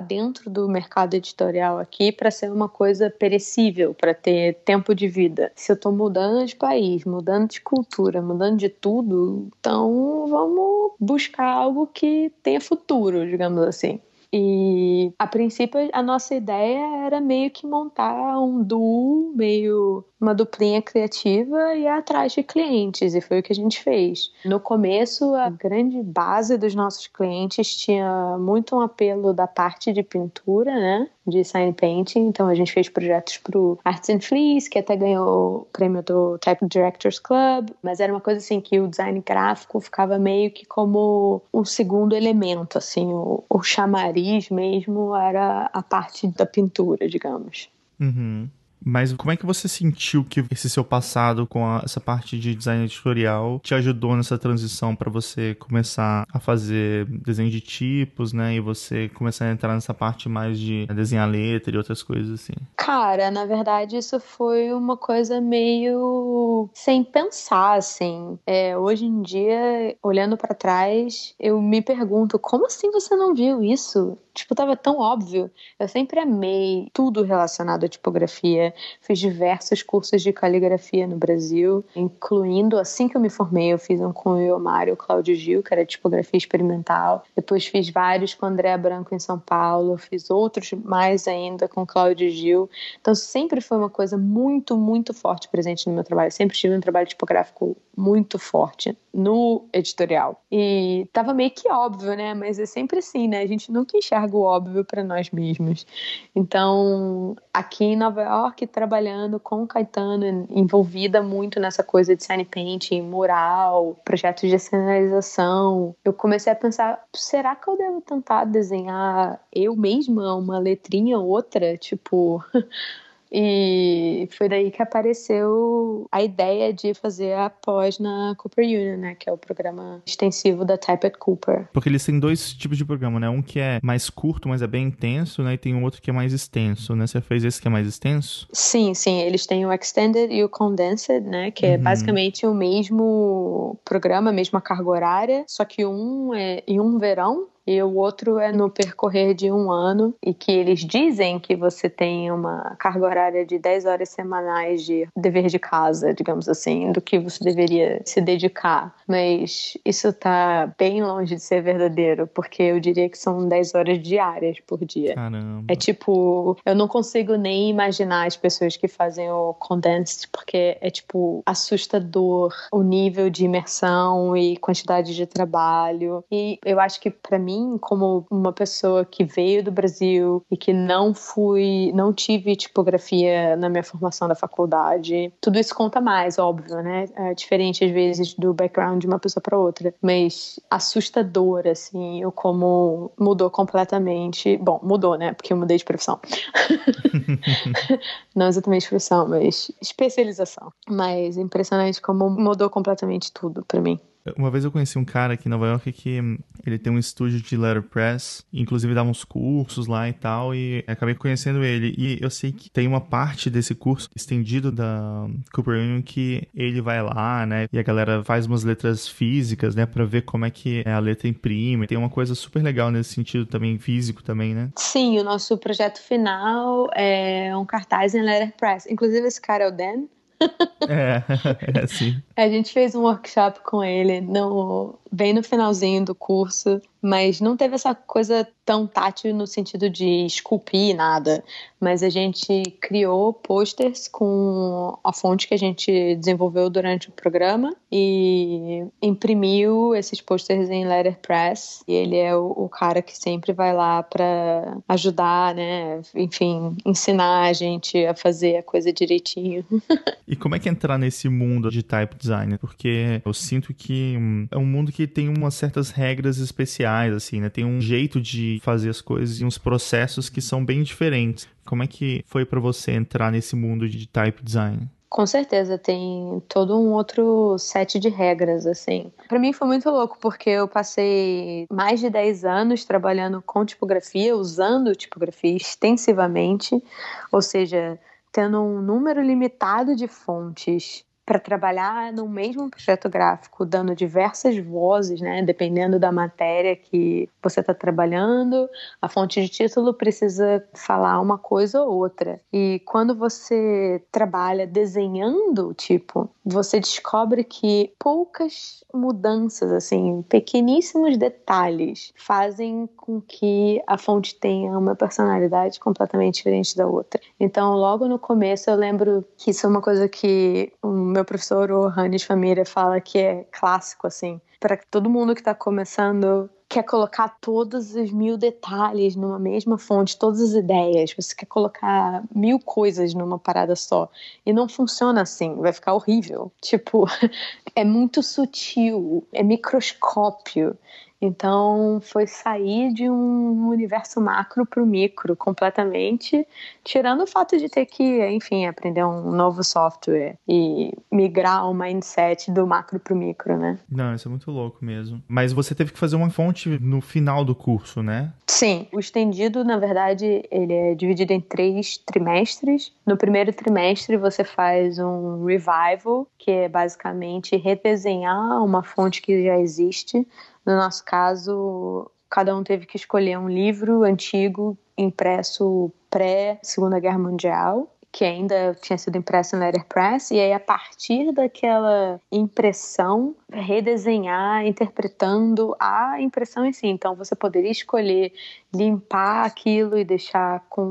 dentro do mercado editorial aqui para ser uma coisa perecível, para ter tempo de vida. Se eu estou mudando de país, mudando de cultura, mudando de tudo, então vamos buscar algo que tenha futuro, digamos assim. E a princípio a nossa ideia era meio que montar um duo meio uma duplinha criativa e ir atrás de clientes, e foi o que a gente fez. No começo, a grande base dos nossos clientes tinha muito um apelo da parte de pintura, né? De sign painting, então a gente fez projetos para o Arts and Fleece, que até ganhou o prêmio do Type Directors Club, mas era uma coisa assim que o design gráfico ficava meio que como o segundo elemento, assim, o, o chamariz mesmo era a parte da pintura, digamos. Uhum. Mas como é que você sentiu que esse seu passado com a, essa parte de design editorial te ajudou nessa transição para você começar a fazer desenho de tipos, né? E você começar a entrar nessa parte mais de desenhar letra e outras coisas assim? Cara, na verdade isso foi uma coisa meio sem pensar, assim. É, hoje em dia, olhando para trás, eu me pergunto como assim você não viu isso? Tipo, tava tão óbvio. Eu sempre amei tudo relacionado à tipografia. Fiz diversos cursos de caligrafia no Brasil, incluindo, assim que eu me formei, eu fiz um com o Iomário Cláudio Gil, que era tipografia experimental. Depois fiz vários com André Branco em São Paulo. Fiz outros mais ainda com Cláudio Gil. Então, sempre foi uma coisa muito, muito forte presente no meu trabalho. Sempre tive um trabalho tipográfico muito forte no editorial. E tava meio que óbvio, né? Mas é sempre assim, né? A gente nunca enxerga óbvio para nós mesmos. Então, aqui em Nova York, trabalhando com Caetano, envolvida muito nessa coisa de sign painting, mural, projetos de cenarização, eu comecei a pensar: será que eu devo tentar desenhar eu mesma uma letrinha ou outra? Tipo. E foi daí que apareceu a ideia de fazer a pós na Cooper Union, né? Que é o programa extensivo da Type at Cooper. Porque eles têm dois tipos de programa, né? Um que é mais curto, mas é bem intenso, né? E tem um outro que é mais extenso, né? Você fez esse que é mais extenso? Sim, sim. Eles têm o Extended e o Condensed, né? Que é uhum. basicamente o mesmo programa, a mesma carga horária, só que um é em um verão e o outro é no percorrer de um ano, e que eles dizem que você tem uma carga horária de 10 horas semanais de dever de casa, digamos assim, do que você deveria se dedicar. Mas isso tá bem longe de ser verdadeiro, porque eu diria que são 10 horas diárias por dia. Caramba. É tipo, eu não consigo nem imaginar as pessoas que fazem o condensed, porque é tipo assustador o nível de imersão e quantidade de trabalho. E eu acho que para mim mim, como uma pessoa que veio do Brasil e que não fui, não tive tipografia na minha formação da faculdade, tudo isso conta mais, óbvio, né? É diferente às vezes do background de uma pessoa para outra, mas assustador, assim, o como mudou completamente. Bom, mudou, né? Porque eu mudei de profissão. não exatamente profissão, mas especialização. Mas impressionante como mudou completamente tudo para mim. Uma vez eu conheci um cara aqui em Nova York que hum, ele tem um estúdio de letterpress, inclusive dava uns cursos lá e tal, e acabei conhecendo ele. E eu sei que tem uma parte desse curso estendido da Cooper Union que ele vai lá, né, e a galera faz umas letras físicas, né, para ver como é que a letra imprime. Tem uma coisa super legal nesse sentido também, físico também, né? Sim, o nosso projeto final é um cartaz em letterpress. Inclusive esse cara é o Dan, é, é assim. A gente fez um workshop com ele no, bem no finalzinho do curso, mas não teve essa coisa tão tátil no sentido de esculpir nada. Mas a gente criou posters com a fonte que a gente desenvolveu durante o programa e imprimiu esses posters em letterpress. E ele é o, o cara que sempre vai lá para ajudar, né? Enfim, ensinar a gente a fazer a coisa direitinho. e como é que é entrar nesse mundo de type design, porque eu sinto que hum, é um mundo que tem umas certas regras especiais, assim, né? Tem um jeito de fazer as coisas e uns processos que são bem diferentes. Como é que foi para você entrar nesse mundo de type design? Com certeza, tem todo um outro set de regras, assim. Para mim foi muito louco, porque eu passei mais de 10 anos trabalhando com tipografia, usando tipografia extensivamente, ou seja, tendo um número limitado de fontes para trabalhar no mesmo projeto gráfico, dando diversas vozes, né, dependendo da matéria que você está trabalhando, a fonte de título precisa falar uma coisa ou outra. E quando você trabalha desenhando, tipo, você descobre que poucas mudanças, assim, pequeníssimos detalhes fazem com que a fonte tenha uma personalidade completamente diferente da outra. Então, logo no começo, eu lembro que isso é uma coisa que o meu professor, o Hannes Família, fala que é clássico, assim, para todo mundo que está começando quer colocar todos os mil detalhes numa mesma fonte, todas as ideias, você quer colocar mil coisas numa parada só. E não funciona assim, vai ficar horrível. Tipo, é muito sutil, é microscópio. Então, foi sair de um universo macro para o micro completamente, tirando o fato de ter que, enfim, aprender um novo software e migrar o mindset do macro para o micro, né? Não, isso é muito louco mesmo. Mas você teve que fazer uma fonte no final do curso, né? Sim. O estendido, na verdade, ele é dividido em três trimestres. No primeiro trimestre, você faz um revival, que é basicamente redesenhar uma fonte que já existe no nosso caso, cada um teve que escolher um livro antigo impresso pré-Segunda Guerra Mundial que ainda tinha sido impresso em letterpress, e aí a partir daquela impressão, redesenhar, interpretando a impressão em si. Então você poderia escolher limpar aquilo e deixar com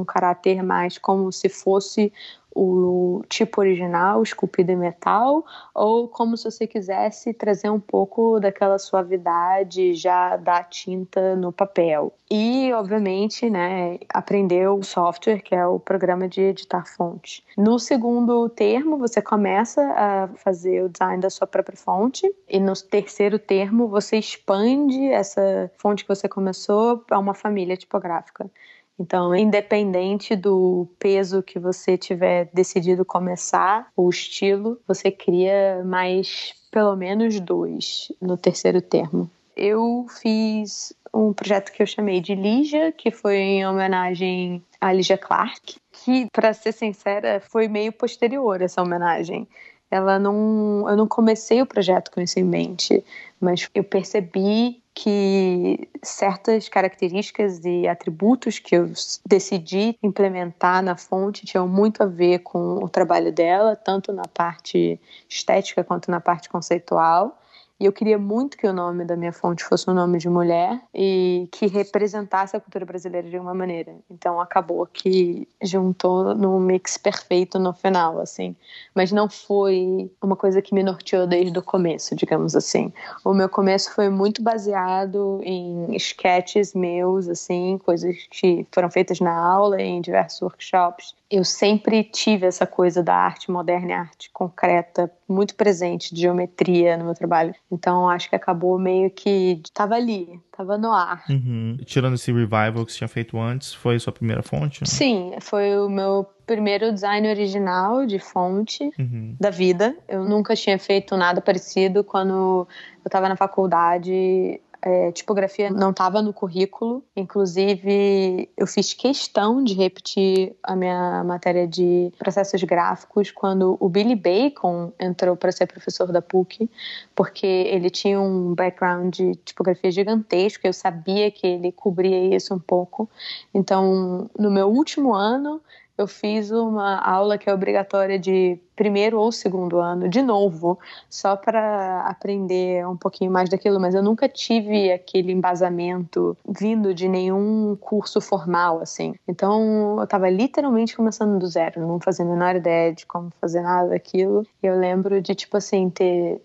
um caráter mais como se fosse o tipo original, esculpido em metal, ou como se você quisesse trazer um pouco daquela suavidade já da tinta no papel. E, obviamente, né, aprender o software, que é o programa de editar fonte. No segundo termo, você começa a fazer o design da sua própria fonte, e no terceiro termo, você expande essa fonte que você começou a uma família tipográfica. Então, independente do peso que você tiver decidido começar, o estilo, você cria mais pelo menos dois no terceiro termo. Eu fiz um projeto que eu chamei de Lígia, que foi em homenagem a Lígia Clark, que, para ser sincera, foi meio posterior essa homenagem. Ela não, eu não comecei o projeto com isso em mente, mas eu percebi que certas características e atributos que eu decidi implementar na fonte tinham muito a ver com o trabalho dela, tanto na parte estética quanto na parte conceitual. E eu queria muito que o nome da minha fonte fosse um nome de mulher e que representasse a cultura brasileira de uma maneira. Então acabou que juntou num mix perfeito no final, assim. Mas não foi uma coisa que me norteou desde o começo, digamos assim. O meu começo foi muito baseado em sketches meus, assim, coisas que foram feitas na aula, em diversos workshops eu sempre tive essa coisa da arte moderna arte concreta muito presente, de geometria no meu trabalho. Então acho que acabou meio que estava ali, estava no ar. Uhum. Tirando esse revival que você tinha feito antes, foi a sua primeira fonte? Né? Sim, foi o meu primeiro design original de fonte uhum. da vida. Eu nunca tinha feito nada parecido quando eu estava na faculdade é, tipografia não estava no currículo. Inclusive, eu fiz questão de repetir a minha matéria de processos gráficos quando o Billy Bacon entrou para ser professor da PUC, porque ele tinha um background de tipografia gigantesco. Eu sabia que ele cobria isso um pouco. Então, no meu último ano, eu fiz uma aula que é obrigatória de primeiro ou segundo ano, de novo, só para aprender um pouquinho mais daquilo, mas eu nunca tive aquele embasamento vindo de nenhum curso formal, assim. Então, eu estava literalmente começando do zero, não fazia a menor ideia de como fazer nada daquilo. E eu lembro de, tipo assim, ter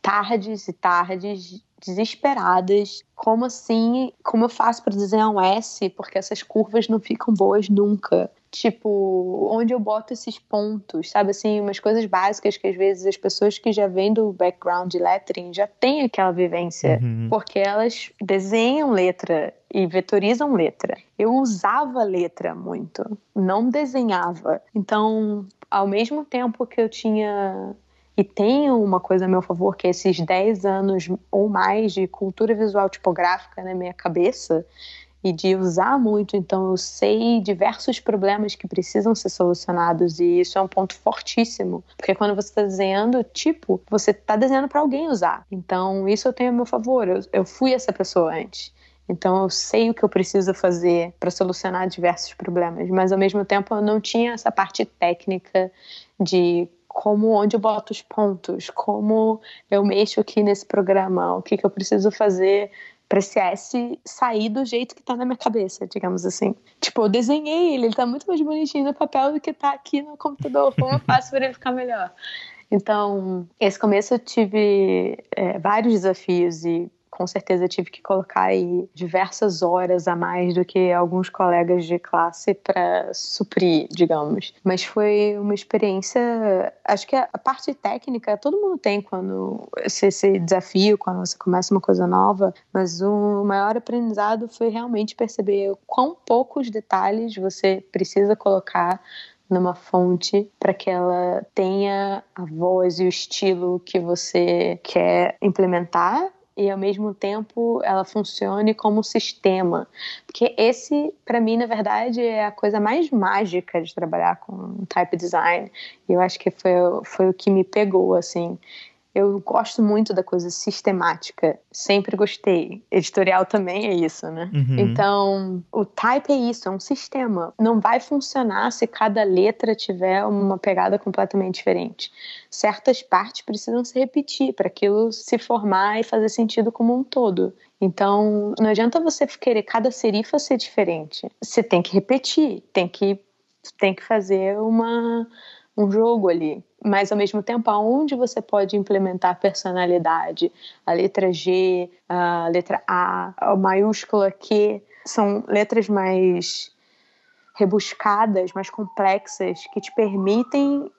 tardes e tardes desesperadas. Como assim? Como eu faço para desenhar um S? Porque essas curvas não ficam boas nunca. Tipo, onde eu boto esses pontos, sabe? Assim, umas coisas básicas que às vezes as pessoas que já vêm do background de lettering já têm aquela vivência, uhum. porque elas desenham letra e vetorizam letra. Eu usava letra muito, não desenhava. Então, ao mesmo tempo que eu tinha e tenho uma coisa a meu favor, que é esses 10 anos ou mais de cultura visual tipográfica na minha cabeça, e de usar muito, então eu sei diversos problemas que precisam ser solucionados e isso é um ponto fortíssimo, porque quando você está desenhando tipo, você está desenhando para alguém usar. Então isso eu tenho a meu favor, eu, eu fui essa pessoa antes. Então eu sei o que eu preciso fazer para solucionar diversos problemas, mas ao mesmo tempo eu não tinha essa parte técnica de como onde eu boto os pontos, como eu mexo aqui nesse programa, o que, que eu preciso fazer para esse S sair do jeito que tá na minha cabeça, digamos assim. Tipo, eu desenhei ele, ele tá muito mais bonitinho no papel do que tá aqui no computador. Como eu faço para ele ficar melhor? Então, esse começo eu tive é, vários desafios e com certeza tive que colocar aí diversas horas a mais do que alguns colegas de classe para suprir, digamos. Mas foi uma experiência, acho que a parte técnica todo mundo tem quando esse, esse desafio, quando você começa uma coisa nova, mas o maior aprendizado foi realmente perceber quão poucos detalhes você precisa colocar numa fonte para que ela tenha a voz e o estilo que você quer implementar e ao mesmo tempo ela funcione como sistema. Porque esse, para mim, na verdade, é a coisa mais mágica de trabalhar com type design. E eu acho que foi, foi o que me pegou, assim eu gosto muito da coisa sistemática, sempre gostei. Editorial também é isso, né? Uhum. Então, o type é isso, é um sistema. Não vai funcionar se cada letra tiver uma pegada completamente diferente. Certas partes precisam se repetir para aquilo se formar e fazer sentido como um todo. Então, não adianta você querer cada serifa ser diferente. Você tem que repetir, tem que, tem que fazer uma, um jogo ali mas ao mesmo tempo aonde você pode implementar personalidade. A letra G, a letra A, a maiúscula Q são letras mais rebuscadas, mais complexas, que te permitem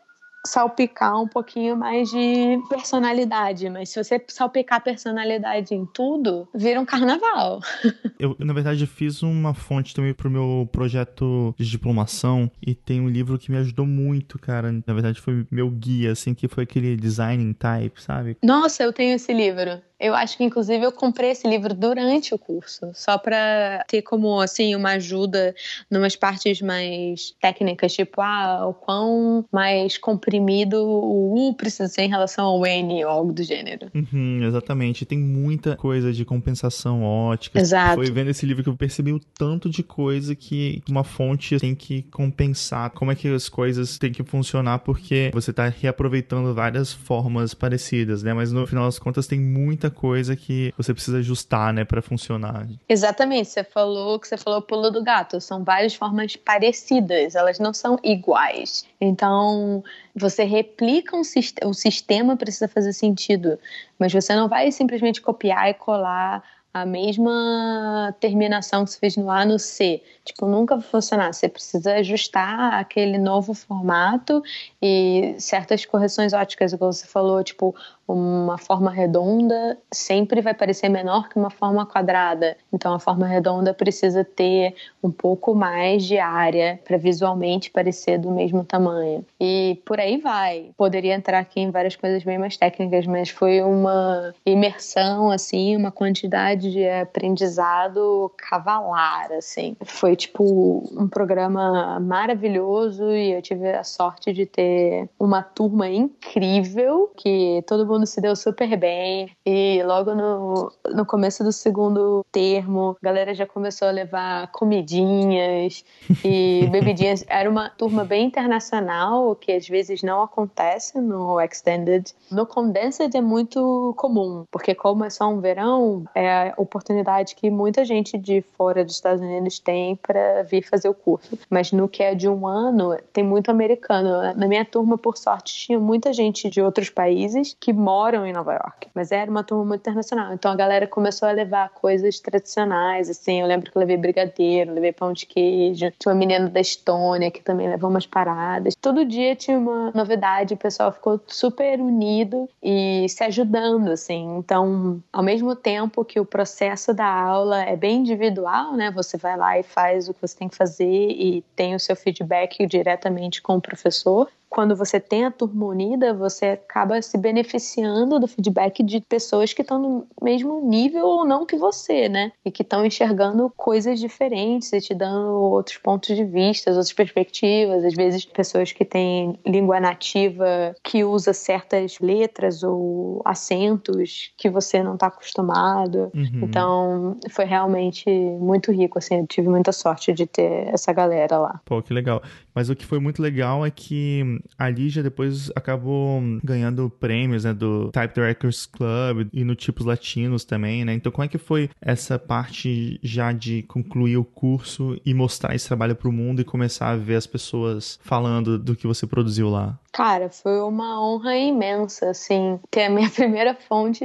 salpicar um pouquinho mais de personalidade, mas se você salpicar personalidade em tudo, vira um carnaval. Eu, na verdade, fiz uma fonte também pro meu projeto de diplomação e tem um livro que me ajudou muito, cara. Na verdade, foi meu guia, assim, que foi aquele Designing Type, sabe? Nossa, eu tenho esse livro. Eu acho que inclusive eu comprei esse livro durante o curso, só para ter como assim uma ajuda numas partes mais técnicas, tipo ah, o quão mais comprimido o U precisa ser em relação ao N ou algo do gênero. Uhum, exatamente, tem muita coisa de compensação ótica. Exato. Foi vendo esse livro que eu percebi o tanto de coisa que uma fonte tem que compensar, como é que as coisas têm que funcionar, porque você está reaproveitando várias formas parecidas, né? Mas no final das contas tem muita muita coisa que você precisa ajustar, né, para funcionar. Exatamente, você falou que você falou pulo do gato, são várias formas parecidas, elas não são iguais. Então, você replica um sistema, o sistema precisa fazer sentido, mas você não vai simplesmente copiar e colar a mesma terminação que você fez no A no C. Tipo, nunca vai funcionar. Você precisa ajustar aquele novo formato e certas correções óticas, como você falou, tipo, uma forma redonda sempre vai parecer menor que uma forma quadrada. Então a forma redonda precisa ter um pouco mais de área para visualmente parecer do mesmo tamanho. E por aí vai. Poderia entrar aqui em várias coisas bem mais técnicas, mas foi uma imersão assim, uma quantidade de aprendizado cavalar assim. Foi tipo um programa maravilhoso e eu tive a sorte de ter uma turma incrível que todo mundo se deu super bem. E logo no, no começo do segundo termo, a galera já começou a levar comidinhas e bebidinhas. Era uma turma bem internacional, que às vezes não acontece no Extended. No Condensed é muito comum, porque como é só um verão, é a oportunidade que muita gente de fora dos Estados Unidos tem para vir fazer o curso. Mas no que é de um ano, tem muito americano. Na minha turma, por sorte, tinha muita gente de outros países que moram em Nova York, mas era uma turma muito internacional. Então a galera começou a levar coisas tradicionais, assim. Eu lembro que eu levei brigadeiro, levei pão de queijo. Tinha uma menina da Estônia que também levou umas paradas. Todo dia tinha uma novidade, o pessoal ficou super unido e se ajudando, assim. Então, ao mesmo tempo que o processo da aula é bem individual, né? Você vai lá e faz o que você tem que fazer e tem o seu feedback diretamente com o professor quando você tem a turma unida, você acaba se beneficiando do feedback de pessoas que estão no mesmo nível ou não que você, né? E que estão enxergando coisas diferentes e te dando outros pontos de vista, outras perspectivas. Às vezes, pessoas que têm língua nativa que usa certas letras ou acentos que você não está acostumado. Uhum. Então, foi realmente muito rico, assim. Eu tive muita sorte de ter essa galera lá. Pô, que legal. Mas o que foi muito legal é que a Lígia depois acabou ganhando prêmios, né, do Type Directors Club e no Tipos Latinos também, né? Então, como é que foi essa parte já de concluir o curso e mostrar esse trabalho para o mundo e começar a ver as pessoas falando do que você produziu lá? Cara, foi uma honra imensa, assim, ter a minha primeira fonte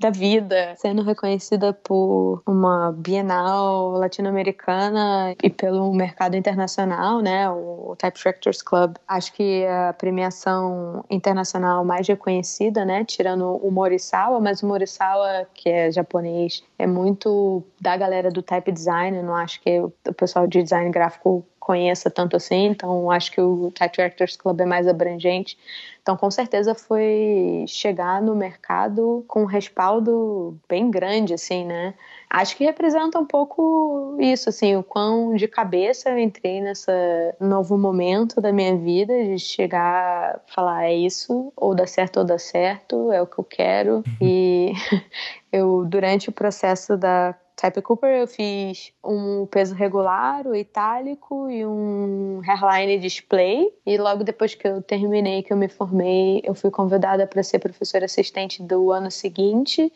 da vida sendo reconhecida por uma Bienal latino-americana e pelo mercado internacional, né, o Type Directors Club. Acho que a premiação internacional mais reconhecida, né, tirando o Morisawa, mas o Morisawa, que é japonês, é muito da galera do type design, eu não acho que o pessoal de design gráfico conheça tanto assim, então acho que o Type Directors Club é mais abrangente. Então, com certeza foi chegar no mercado com um respaldo bem grande, assim, né? Acho que representa um pouco isso, assim, o quão de cabeça eu entrei nesse novo momento da minha vida, de chegar, falar é isso, ou dá certo ou dá certo, é o que eu quero. Uhum. E eu, durante o processo da Type Cooper eu fiz um peso regular, o itálico e um hairline display. E logo depois que eu terminei, que eu me formei, eu fui convidada para ser professora assistente do ano seguinte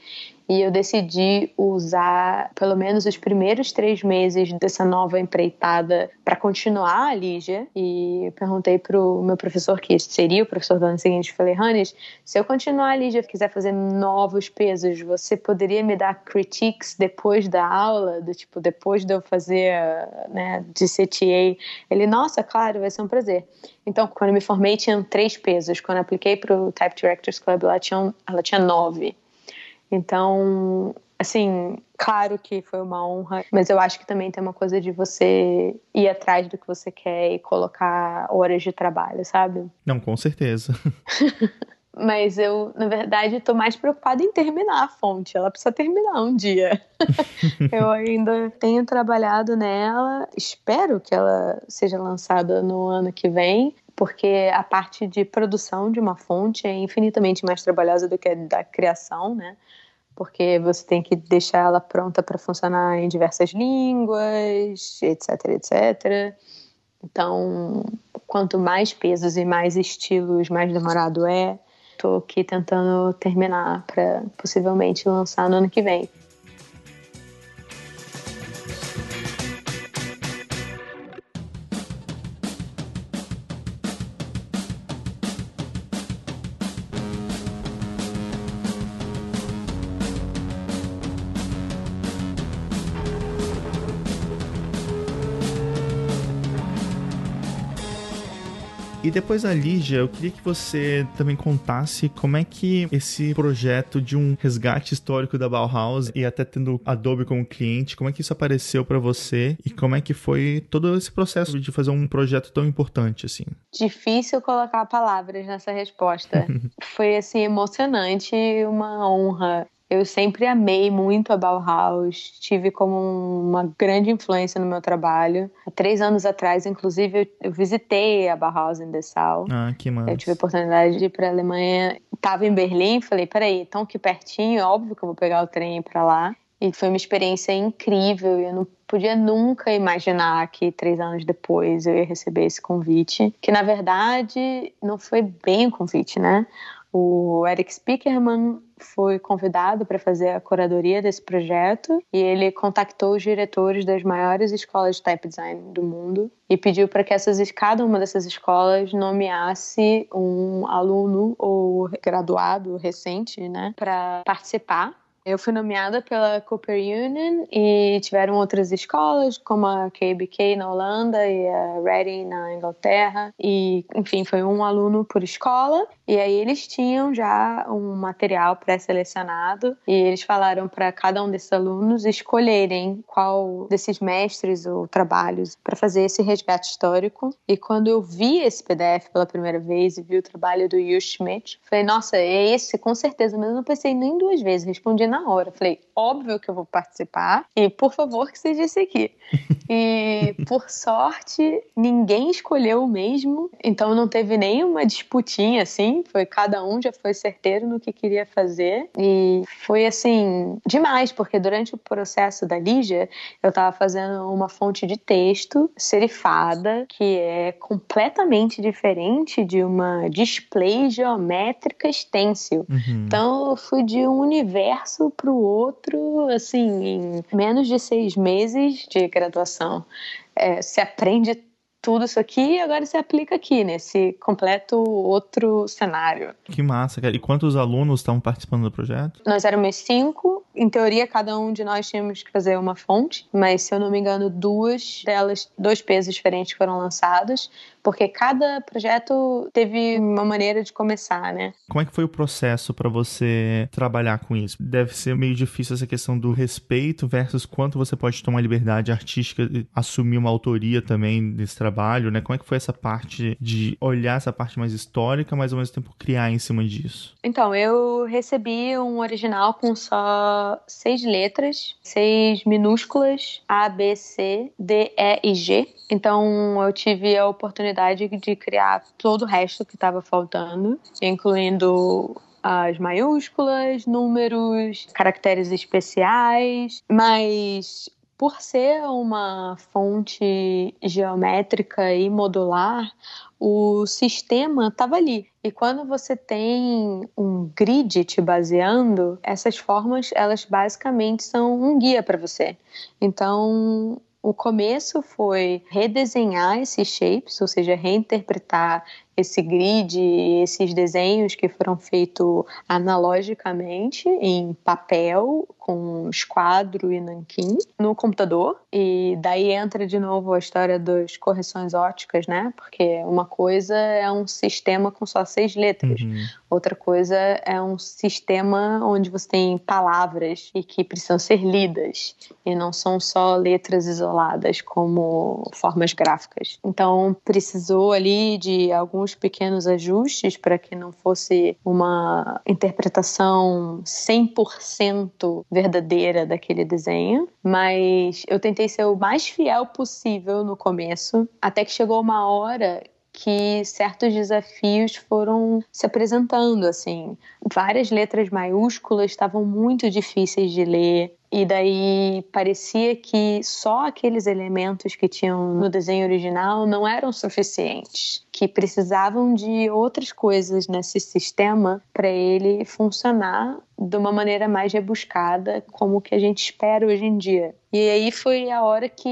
e eu decidi usar pelo menos os primeiros três meses dessa nova empreitada para continuar a Lígia. E perguntei pro meu professor, que seria o professor do ano seguinte, falei, Hannes, se eu continuar a Lígia quiser fazer novos pesos, você poderia me dar critiques depois da aula, do tipo, depois de eu fazer, né, de CTA? Ele, nossa, claro, vai ser um prazer. Então, quando eu me formei, tinham três pesos. Quando apliquei para o Type Directors Club, ela tinha, ela tinha nove. Então, assim, claro que foi uma honra, mas eu acho que também tem uma coisa de você ir atrás do que você quer e colocar horas de trabalho, sabe? Não, com certeza. mas eu, na verdade, estou mais preocupada em terminar a fonte. Ela precisa terminar um dia. eu ainda tenho trabalhado nela, espero que ela seja lançada no ano que vem porque a parte de produção de uma fonte é infinitamente mais trabalhosa do que a da criação, né? Porque você tem que deixar ela pronta para funcionar em diversas línguas, etc, etc. Então, quanto mais pesos e mais estilos, mais demorado é. Estou aqui tentando terminar para possivelmente lançar no ano que vem. Depois da Lígia, eu queria que você também contasse como é que esse projeto de um resgate histórico da Bauhaus e até tendo Adobe como cliente, como é que isso apareceu para você e como é que foi todo esse processo de fazer um projeto tão importante assim? Difícil colocar palavras nessa resposta. foi assim emocionante, uma honra eu sempre amei muito a Bauhaus, tive como uma grande influência no meu trabalho. Há três anos atrás, inclusive, eu, eu visitei a Bauhaus em Dessau. Ah, que massa. Eu tive a oportunidade de ir para a Alemanha. Estava em Berlim, falei, peraí, tão aqui pertinho, é óbvio que eu vou pegar o trem para lá. E foi uma experiência incrível. Eu não podia nunca imaginar que três anos depois eu ia receber esse convite. Que na verdade não foi bem um convite, né? O Eric Spickerman foi convidado para fazer a curadoria desse projeto e ele contactou os diretores das maiores escolas de type design do mundo e pediu para que essas, cada uma dessas escolas nomeasse um aluno ou graduado recente, né, para participar eu fui nomeada pela Cooper Union e tiveram outras escolas, como a KBK na Holanda e a Reading na Inglaterra. E, enfim, foi um aluno por escola. E aí eles tinham já um material pré-selecionado e eles falaram para cada um desses alunos escolherem qual desses mestres ou trabalhos para fazer esse resgate histórico. E quando eu vi esse PDF pela primeira vez e vi o trabalho do Hugh Schmidt, falei, nossa, é esse, com certeza. Mas eu não pensei nem duas vezes, respondi na hora. Falei, óbvio que eu vou participar e por favor que seja esse aqui. e por sorte, ninguém escolheu o mesmo, então não teve nenhuma disputinha assim, foi cada um já foi certeiro no que queria fazer e foi assim demais, porque durante o processo da Lígia, eu estava fazendo uma fonte de texto serifada que é completamente diferente de uma display geométrica stencil. Uhum. Então eu fui de um universo para o outro, assim, em menos de seis meses de graduação. É, se aprende tudo isso aqui e agora se aplica aqui, nesse completo outro cenário. Que massa, cara. E quantos alunos estavam participando do projeto? Nós éramos cinco. Em teoria, cada um de nós tínhamos que fazer uma fonte, mas se eu não me engano, duas delas, dois pesos diferentes foram lançados porque cada projeto teve uma maneira de começar, né? Como é que foi o processo para você trabalhar com isso? Deve ser meio difícil essa questão do respeito versus quanto você pode tomar liberdade artística e assumir uma autoria também desse trabalho, né? Como é que foi essa parte de olhar essa parte mais histórica, mas ao mesmo tempo criar em cima disso? Então, eu recebi um original com só seis letras, seis minúsculas, A, B, C, D, E e G. Então, eu tive a oportunidade oportunidade de criar todo o resto que estava faltando, incluindo as maiúsculas, números, caracteres especiais, mas por ser uma fonte geométrica e modular, o sistema estava ali. E quando você tem um grid te baseando, essas formas, elas basicamente são um guia para você. Então, o começo foi redesenhar esses shapes, ou seja, reinterpretar esse grid, esses desenhos que foram feitos analogicamente em papel, com esquadro e nanquim, no computador. E daí entra de novo a história das correções óticas, né? Porque uma coisa é um sistema com só seis letras, uhum. outra coisa é um sistema onde você tem palavras e que precisam ser lidas, e não são só letras isoladas como formas gráficas. Então precisou ali de alguns alguns pequenos ajustes para que não fosse uma interpretação 100% verdadeira daquele desenho, mas eu tentei ser o mais fiel possível no começo, até que chegou uma hora que certos desafios foram se apresentando assim. Várias letras maiúsculas estavam muito difíceis de ler. E daí parecia que só aqueles elementos que tinham no desenho original não eram suficientes, que precisavam de outras coisas nesse sistema para ele funcionar de uma maneira mais rebuscada, como que a gente espera hoje em dia. E aí foi a hora que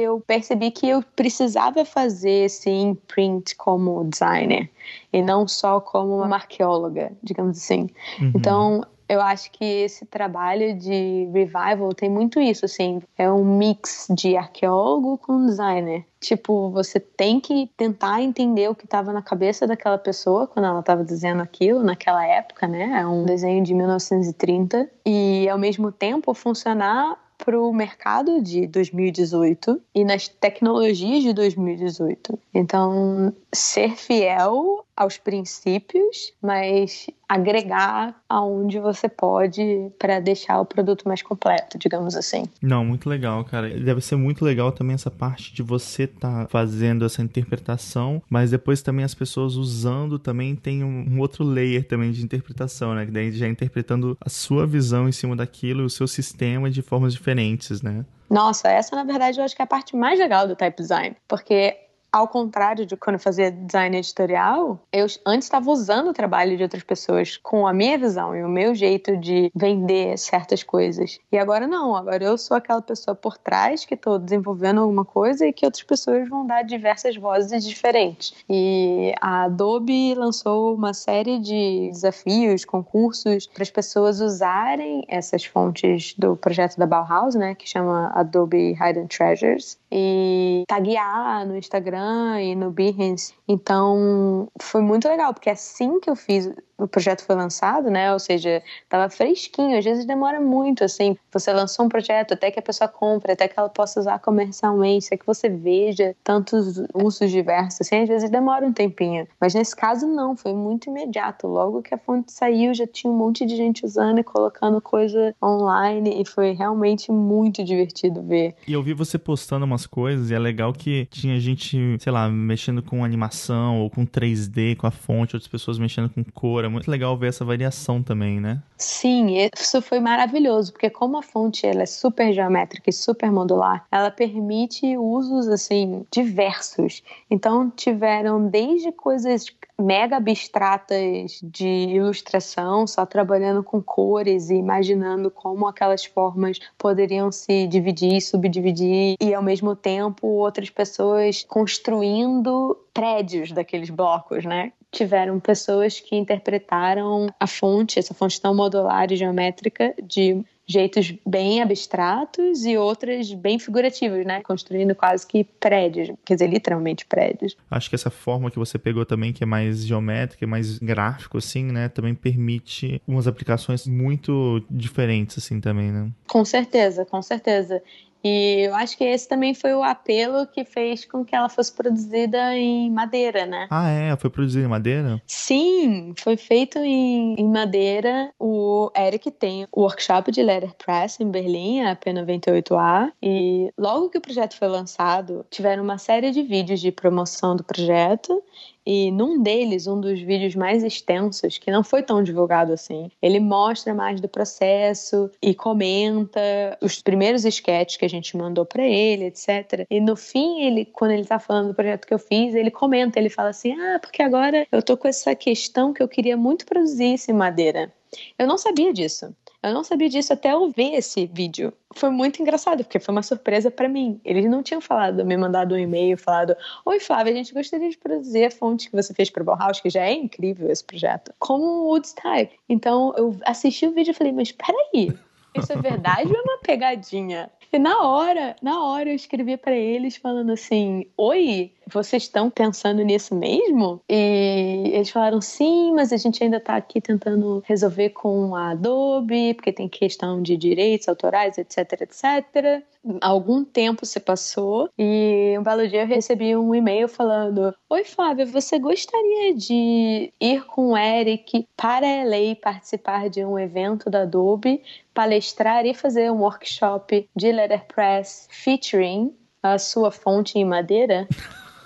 eu percebi que eu precisava fazer esse imprint como designer e não só como uma arqueóloga, digamos assim. Uhum. Então eu acho que esse trabalho de revival tem muito isso, assim, é um mix de arqueólogo com designer. Tipo, você tem que tentar entender o que estava na cabeça daquela pessoa quando ela estava desenhando aquilo naquela época, né? É um desenho de 1930 e ao mesmo tempo funcionar para o mercado de 2018 e nas tecnologias de 2018. Então, ser fiel aos princípios, mas agregar aonde você pode para deixar o produto mais completo, digamos assim. Não, muito legal, cara. Deve ser muito legal também essa parte de você estar tá fazendo essa interpretação, mas depois também as pessoas usando também tem um, um, outro layer também de interpretação, né? Que daí já interpretando a sua visão em cima daquilo, o seu sistema de formas diferentes, né? Nossa, essa na verdade eu acho que é a parte mais legal do type design, porque ao contrário de quando eu fazia design editorial, eu antes estava usando o trabalho de outras pessoas com a minha visão e o meu jeito de vender certas coisas. E agora não, agora eu sou aquela pessoa por trás que estou desenvolvendo alguma coisa e que outras pessoas vão dar diversas vozes diferentes. E a Adobe lançou uma série de desafios, concursos para as pessoas usarem essas fontes do projeto da Bauhaus, né, que chama Adobe Hidden Treasures, e taguear no Instagram e no Behance. Então, foi muito legal, porque assim que eu fiz o projeto foi lançado, né? Ou seja, estava fresquinho. Às vezes demora muito, assim. Você lançou um projeto até que a pessoa compre, até que ela possa usar comercialmente, até que você veja tantos usos diversos. Assim, às vezes demora um tempinho. Mas nesse caso, não. Foi muito imediato. Logo que a fonte saiu, já tinha um monte de gente usando e colocando coisa online. E foi realmente muito divertido ver. E eu vi você postando umas coisas e é legal que tinha gente, sei lá, mexendo com animação ou com 3D, com a fonte, outras pessoas mexendo com cor muito legal ver essa variação também, né? Sim, isso foi maravilhoso, porque como a fonte ela é super geométrica e super modular, ela permite usos assim diversos. Então tiveram desde coisas mega abstratas de ilustração, só trabalhando com cores e imaginando como aquelas formas poderiam se dividir subdividir, e ao mesmo tempo outras pessoas construindo prédios daqueles blocos, né? Tiveram pessoas que interpretaram a fonte, essa fonte tão modular e geométrica, de jeitos bem abstratos e outras bem figurativos, né? Construindo quase que prédios, quer dizer, literalmente prédios. Acho que essa forma que você pegou também, que é mais geométrica, mais gráfico, assim, né? Também permite umas aplicações muito diferentes, assim, também, né? Com certeza, com certeza. E eu acho que esse também foi o apelo que fez com que ela fosse produzida em madeira, né? Ah, é? Foi produzida em madeira? Sim, foi feito em, em madeira. O Eric tem o workshop de letterpress em Berlim, a P98A. E logo que o projeto foi lançado, tiveram uma série de vídeos de promoção do projeto. E num deles, um dos vídeos mais extensos, que não foi tão divulgado assim, ele mostra mais do processo e comenta os primeiros sketches que a gente mandou para ele, etc. E no fim, ele, quando ele tá falando do projeto que eu fiz, ele comenta, ele fala assim: "Ah, porque agora eu tô com essa questão que eu queria muito produzir isso em madeira". Eu não sabia disso. Eu não sabia disso até eu ver esse vídeo. Foi muito engraçado, porque foi uma surpresa para mim. Eles não tinham falado, me mandado um e-mail, falado: Oi, Flávia, a gente gostaria de produzir a fonte que você fez para Bauhaus, que já é incrível esse projeto, como o Woodstype. Então eu assisti o vídeo e falei: Mas peraí, isso é verdade ou é uma pegadinha? E na hora, na hora eu escrevi para eles falando assim: Oi, vocês estão pensando nisso mesmo? E eles falaram: Sim, mas a gente ainda está aqui tentando resolver com a Adobe, porque tem questão de direitos autorais, etc, etc. Algum tempo se passou e um belo dia eu recebi um e-mail falando: Oi, Flávia, você gostaria de ir com o Eric para LA participar de um evento da Adobe palestrar e fazer um workshop de letterpress featuring a sua fonte em madeira.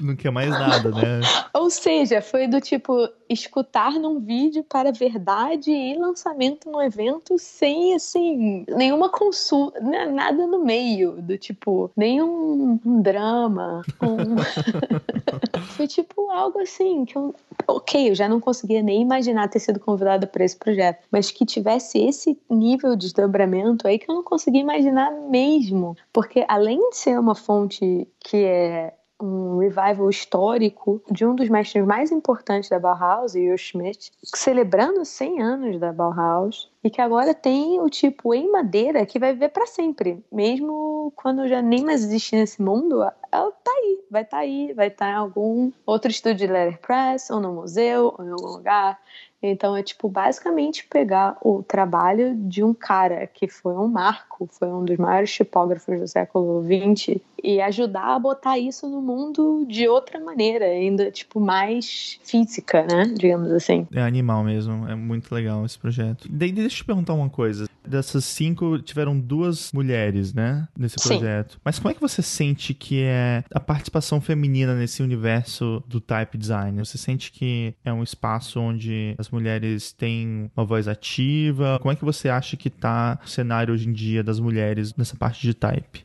Não quer mais nada, né? Ou seja, foi do tipo escutar num vídeo para verdade e lançamento no evento sem, assim, nenhuma consulta, né, nada no meio, do tipo, nenhum um drama. Um... foi tipo algo assim, que eu, ok, eu já não conseguia nem imaginar ter sido convidada para esse projeto, mas que tivesse esse nível de desdobramento aí que eu não conseguia imaginar mesmo, porque além de ser uma fonte que é um revival histórico de um dos mestres mais importantes da Bauhaus, Joe Schmidt, celebrando 100 anos da Bauhaus e que agora tem o tipo em madeira que vai viver para sempre, mesmo quando já nem mais existe nesse mundo, ela tá aí, vai estar tá aí, vai estar tá em algum outro estúdio de letterpress ou no museu ou em algum lugar. Então é tipo basicamente pegar o trabalho de um cara que foi um marco, foi um dos maiores tipógrafos do século XX e ajudar a botar isso no mundo de outra maneira, ainda tipo mais física, né? Digamos assim. É animal mesmo, é muito legal esse projeto. Daí deixa eu te perguntar uma coisa. Dessas cinco, tiveram duas mulheres, né? Nesse projeto. Sim. Mas como é que você sente que é a participação feminina nesse universo do type design? Você sente que é um espaço onde as mulheres têm uma voz ativa? Como é que você acha que tá o cenário hoje em dia das mulheres nessa parte de type?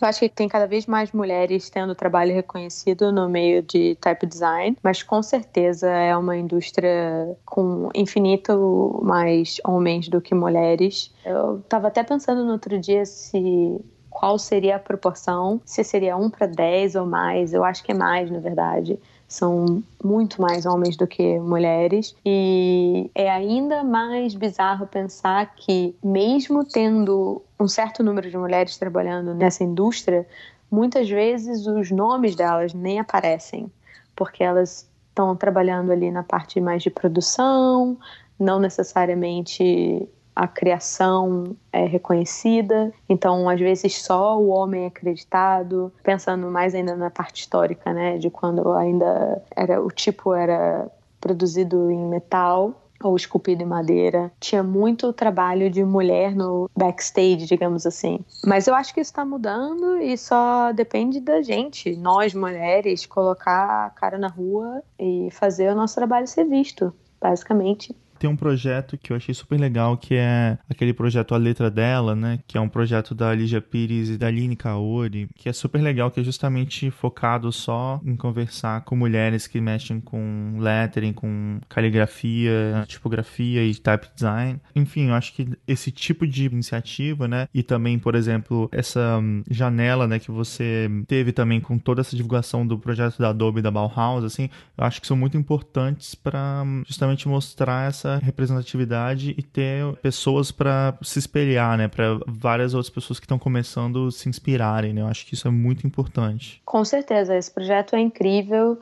Eu acho que tem cada vez mais mulheres tendo trabalho reconhecido no meio de type design, mas com certeza é uma indústria com infinito mais homens do que mulheres. Eu estava até pensando no outro dia se qual seria a proporção, se seria 1 para 10 ou mais, eu acho que é mais, na verdade. São muito mais homens do que mulheres, e é ainda mais bizarro pensar que, mesmo tendo um certo número de mulheres trabalhando nessa indústria, muitas vezes os nomes delas nem aparecem, porque elas estão trabalhando ali na parte mais de produção, não necessariamente a criação é reconhecida, então às vezes só o homem é acreditado, pensando mais ainda na parte histórica, né, de quando ainda era o tipo era produzido em metal ou esculpido em madeira. Tinha muito trabalho de mulher no backstage, digamos assim. Mas eu acho que isso está mudando e só depende da gente, nós mulheres, colocar a cara na rua e fazer o nosso trabalho ser visto. Basicamente, tem um projeto que eu achei super legal, que é aquele projeto A Letra Dela, né? Que é um projeto da Lígia Pires e da Aline Kaori, que é super legal, que é justamente focado só em conversar com mulheres que mexem com lettering, com caligrafia, tipografia e type design. Enfim, eu acho que esse tipo de iniciativa, né? E também, por exemplo, essa janela, né, que você teve também com toda essa divulgação do projeto da Adobe da Bauhaus, assim, eu acho que são muito importantes para hum, justamente mostrar essa essa representatividade e ter pessoas para se espelhar, né? Para várias outras pessoas que estão começando se inspirarem, né? Eu acho que isso é muito importante. Com certeza, esse projeto é incrível.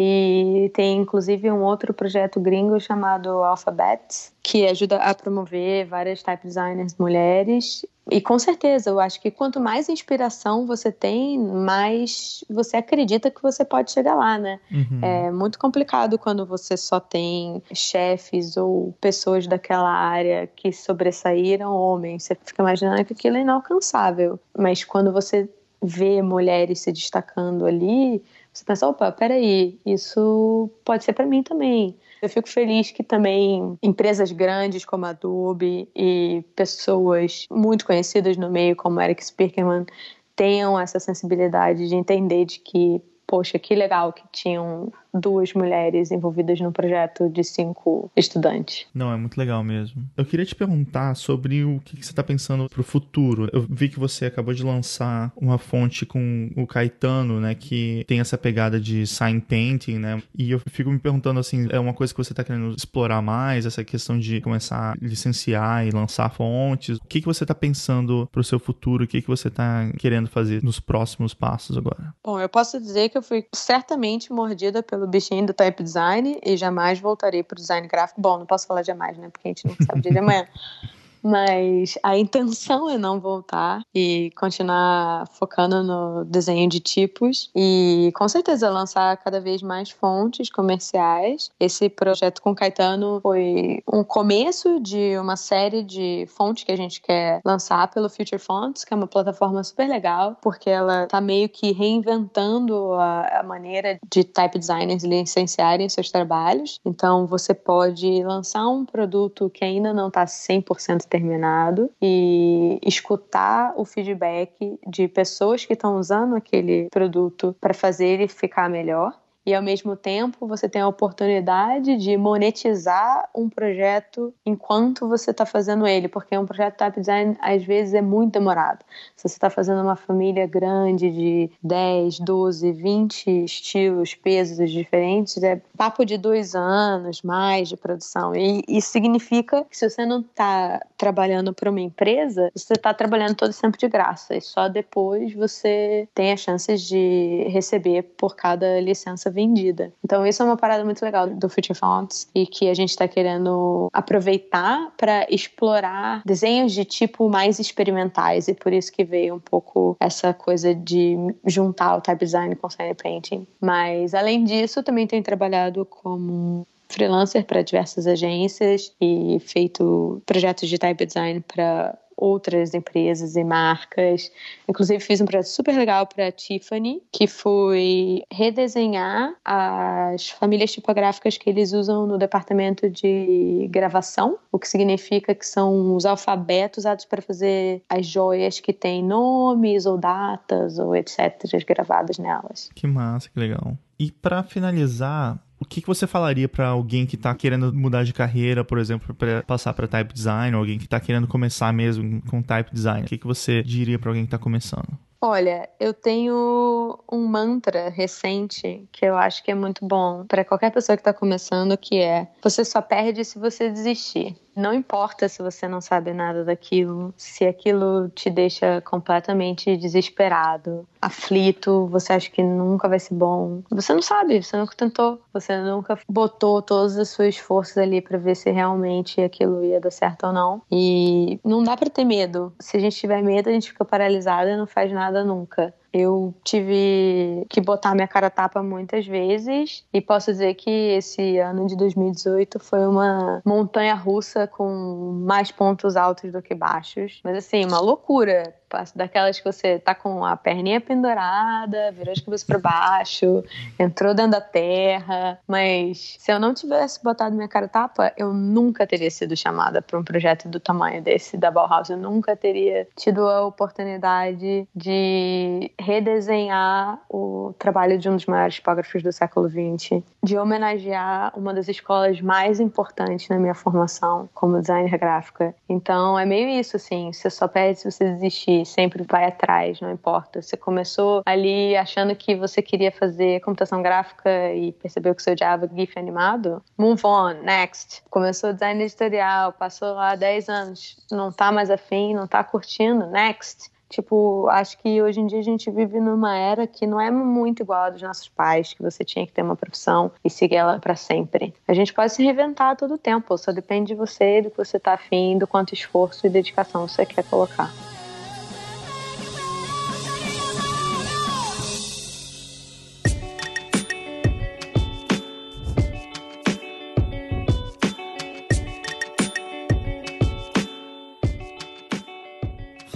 E tem inclusive um outro projeto gringo chamado Alphabet, que ajuda a promover várias type designers mulheres. E com certeza, eu acho que quanto mais inspiração você tem, mais você acredita que você pode chegar lá, né? Uhum. É muito complicado quando você só tem chefes ou pessoas daquela área que sobressaíram homens. Você fica imaginando que aquilo é inalcançável. Mas quando você vê mulheres se destacando ali, você pensa, opa, peraí, isso pode ser para mim também. Eu fico feliz que também empresas grandes como a Adobe e pessoas muito conhecidas no meio, como Eric Spierkerman, tenham essa sensibilidade de entender de que, poxa, que legal que tinham duas mulheres envolvidas no projeto de cinco estudantes. Não, é muito legal mesmo. Eu queria te perguntar sobre o que você está pensando para o futuro. Eu vi que você acabou de lançar uma fonte com o Caetano, né, que tem essa pegada de sign painting, né? E eu fico me perguntando assim, é uma coisa que você está querendo explorar mais, essa questão de começar a licenciar e lançar fontes. O que, que você está pensando para o seu futuro? O que, que você está querendo fazer nos próximos passos agora? Bom, eu posso dizer que eu fui certamente mordida pelo bichinho do type design e jamais voltarei para o design gráfico. Bom, não posso falar jamais, né? Porque a gente não sabe dia de amanhã. Mas a intenção é não voltar e continuar focando no desenho de tipos e com certeza lançar cada vez mais fontes comerciais. Esse projeto com Caetano foi um começo de uma série de fontes que a gente quer lançar pelo Future Fonts, que é uma plataforma super legal, porque ela está meio que reinventando a, a maneira de type designers licenciarem seus trabalhos. Então você pode lançar um produto que ainda não está 100% terminado e escutar o feedback de pessoas que estão usando aquele produto para fazer ele ficar melhor e ao mesmo tempo você tem a oportunidade de monetizar um projeto enquanto você está fazendo ele, porque um projeto type design às vezes é muito demorado. Se você está fazendo uma família grande de 10, 12, 20 estilos, pesos diferentes, é papo de dois anos mais de produção. E isso significa que se você não está trabalhando para uma empresa, você está trabalhando todo tempo de graça e só depois você tem as chances de receber por cada licença vendida. Então isso é uma parada muito legal do Future Fonts e que a gente está querendo aproveitar para explorar desenhos de tipo mais experimentais e por isso que veio um pouco essa coisa de juntar o type design com o sign painting. Mas além disso, também tenho trabalhado como freelancer para diversas agências e feito projetos de type design para outras empresas e marcas. Inclusive, fiz um projeto super legal para a Tiffany, que foi redesenhar as famílias tipográficas que eles usam no departamento de gravação, o que significa que são os alfabetos usados para fazer as joias que têm nomes ou datas ou etc. gravadas nelas. Que massa, que legal. E para finalizar, o que, que você falaria para alguém que está querendo mudar de carreira, por exemplo, para passar para type design, ou alguém que está querendo começar mesmo com type design? O que, que você diria para alguém que está começando? Olha, eu tenho um mantra recente que eu acho que é muito bom para qualquer pessoa que está começando, que é: você só perde se você desistir. Não importa se você não sabe nada daquilo, se aquilo te deixa completamente desesperado, aflito, você acha que nunca vai ser bom. Você não sabe, você nunca tentou, você nunca botou todas as suas forças ali para ver se realmente aquilo ia dar certo ou não. E não dá para ter medo. Se a gente tiver medo, a gente fica paralisado e não faz nada nunca. Eu tive que botar minha cara tapa muitas vezes e posso dizer que esse ano de 2018 foi uma montanha russa com mais pontos altos do que baixos. Mas assim, uma loucura daquelas que você tá com a perninha pendurada, virou de cabeça para baixo, entrou dentro da terra. Mas se eu não tivesse botado minha cara tapa, eu nunca teria sido chamada para um projeto do tamanho desse da Bauhaus. Eu nunca teria tido a oportunidade de redesenhar o trabalho de um dos maiores tipógrafos do século XX, de homenagear uma das escolas mais importantes na minha formação como designer gráfica. Então é meio isso, assim, você só pede se você desistir sempre vai atrás, não importa. Você começou ali achando que você queria fazer computação gráfica e percebeu que seu Java GIF animado, move on, next. Começou design editorial, passou lá 10 anos, não tá mais afim, não tá curtindo, next. Tipo, acho que hoje em dia a gente vive numa era que não é muito igual a dos nossos pais, que você tinha que ter uma profissão e seguir ela para sempre. A gente pode se reinventar todo tempo, só depende de você, do que você tá afim, do quanto esforço e dedicação você quer colocar.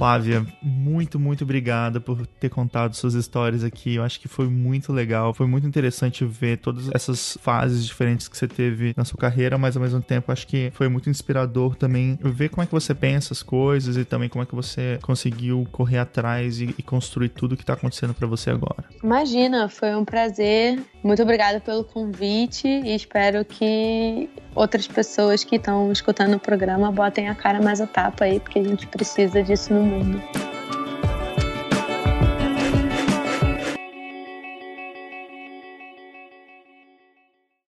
Flávia, muito, muito obrigada por ter contado suas histórias aqui. Eu acho que foi muito legal, foi muito interessante ver todas essas fases diferentes que você teve na sua carreira, mas ao mesmo tempo acho que foi muito inspirador também ver como é que você pensa as coisas e também como é que você conseguiu correr atrás e, e construir tudo que está acontecendo para você agora. Imagina, foi um prazer. Muito obrigada pelo convite e espero que outras pessoas que estão escutando o programa botem a cara mais a tapa aí, porque a gente precisa disso no mundo.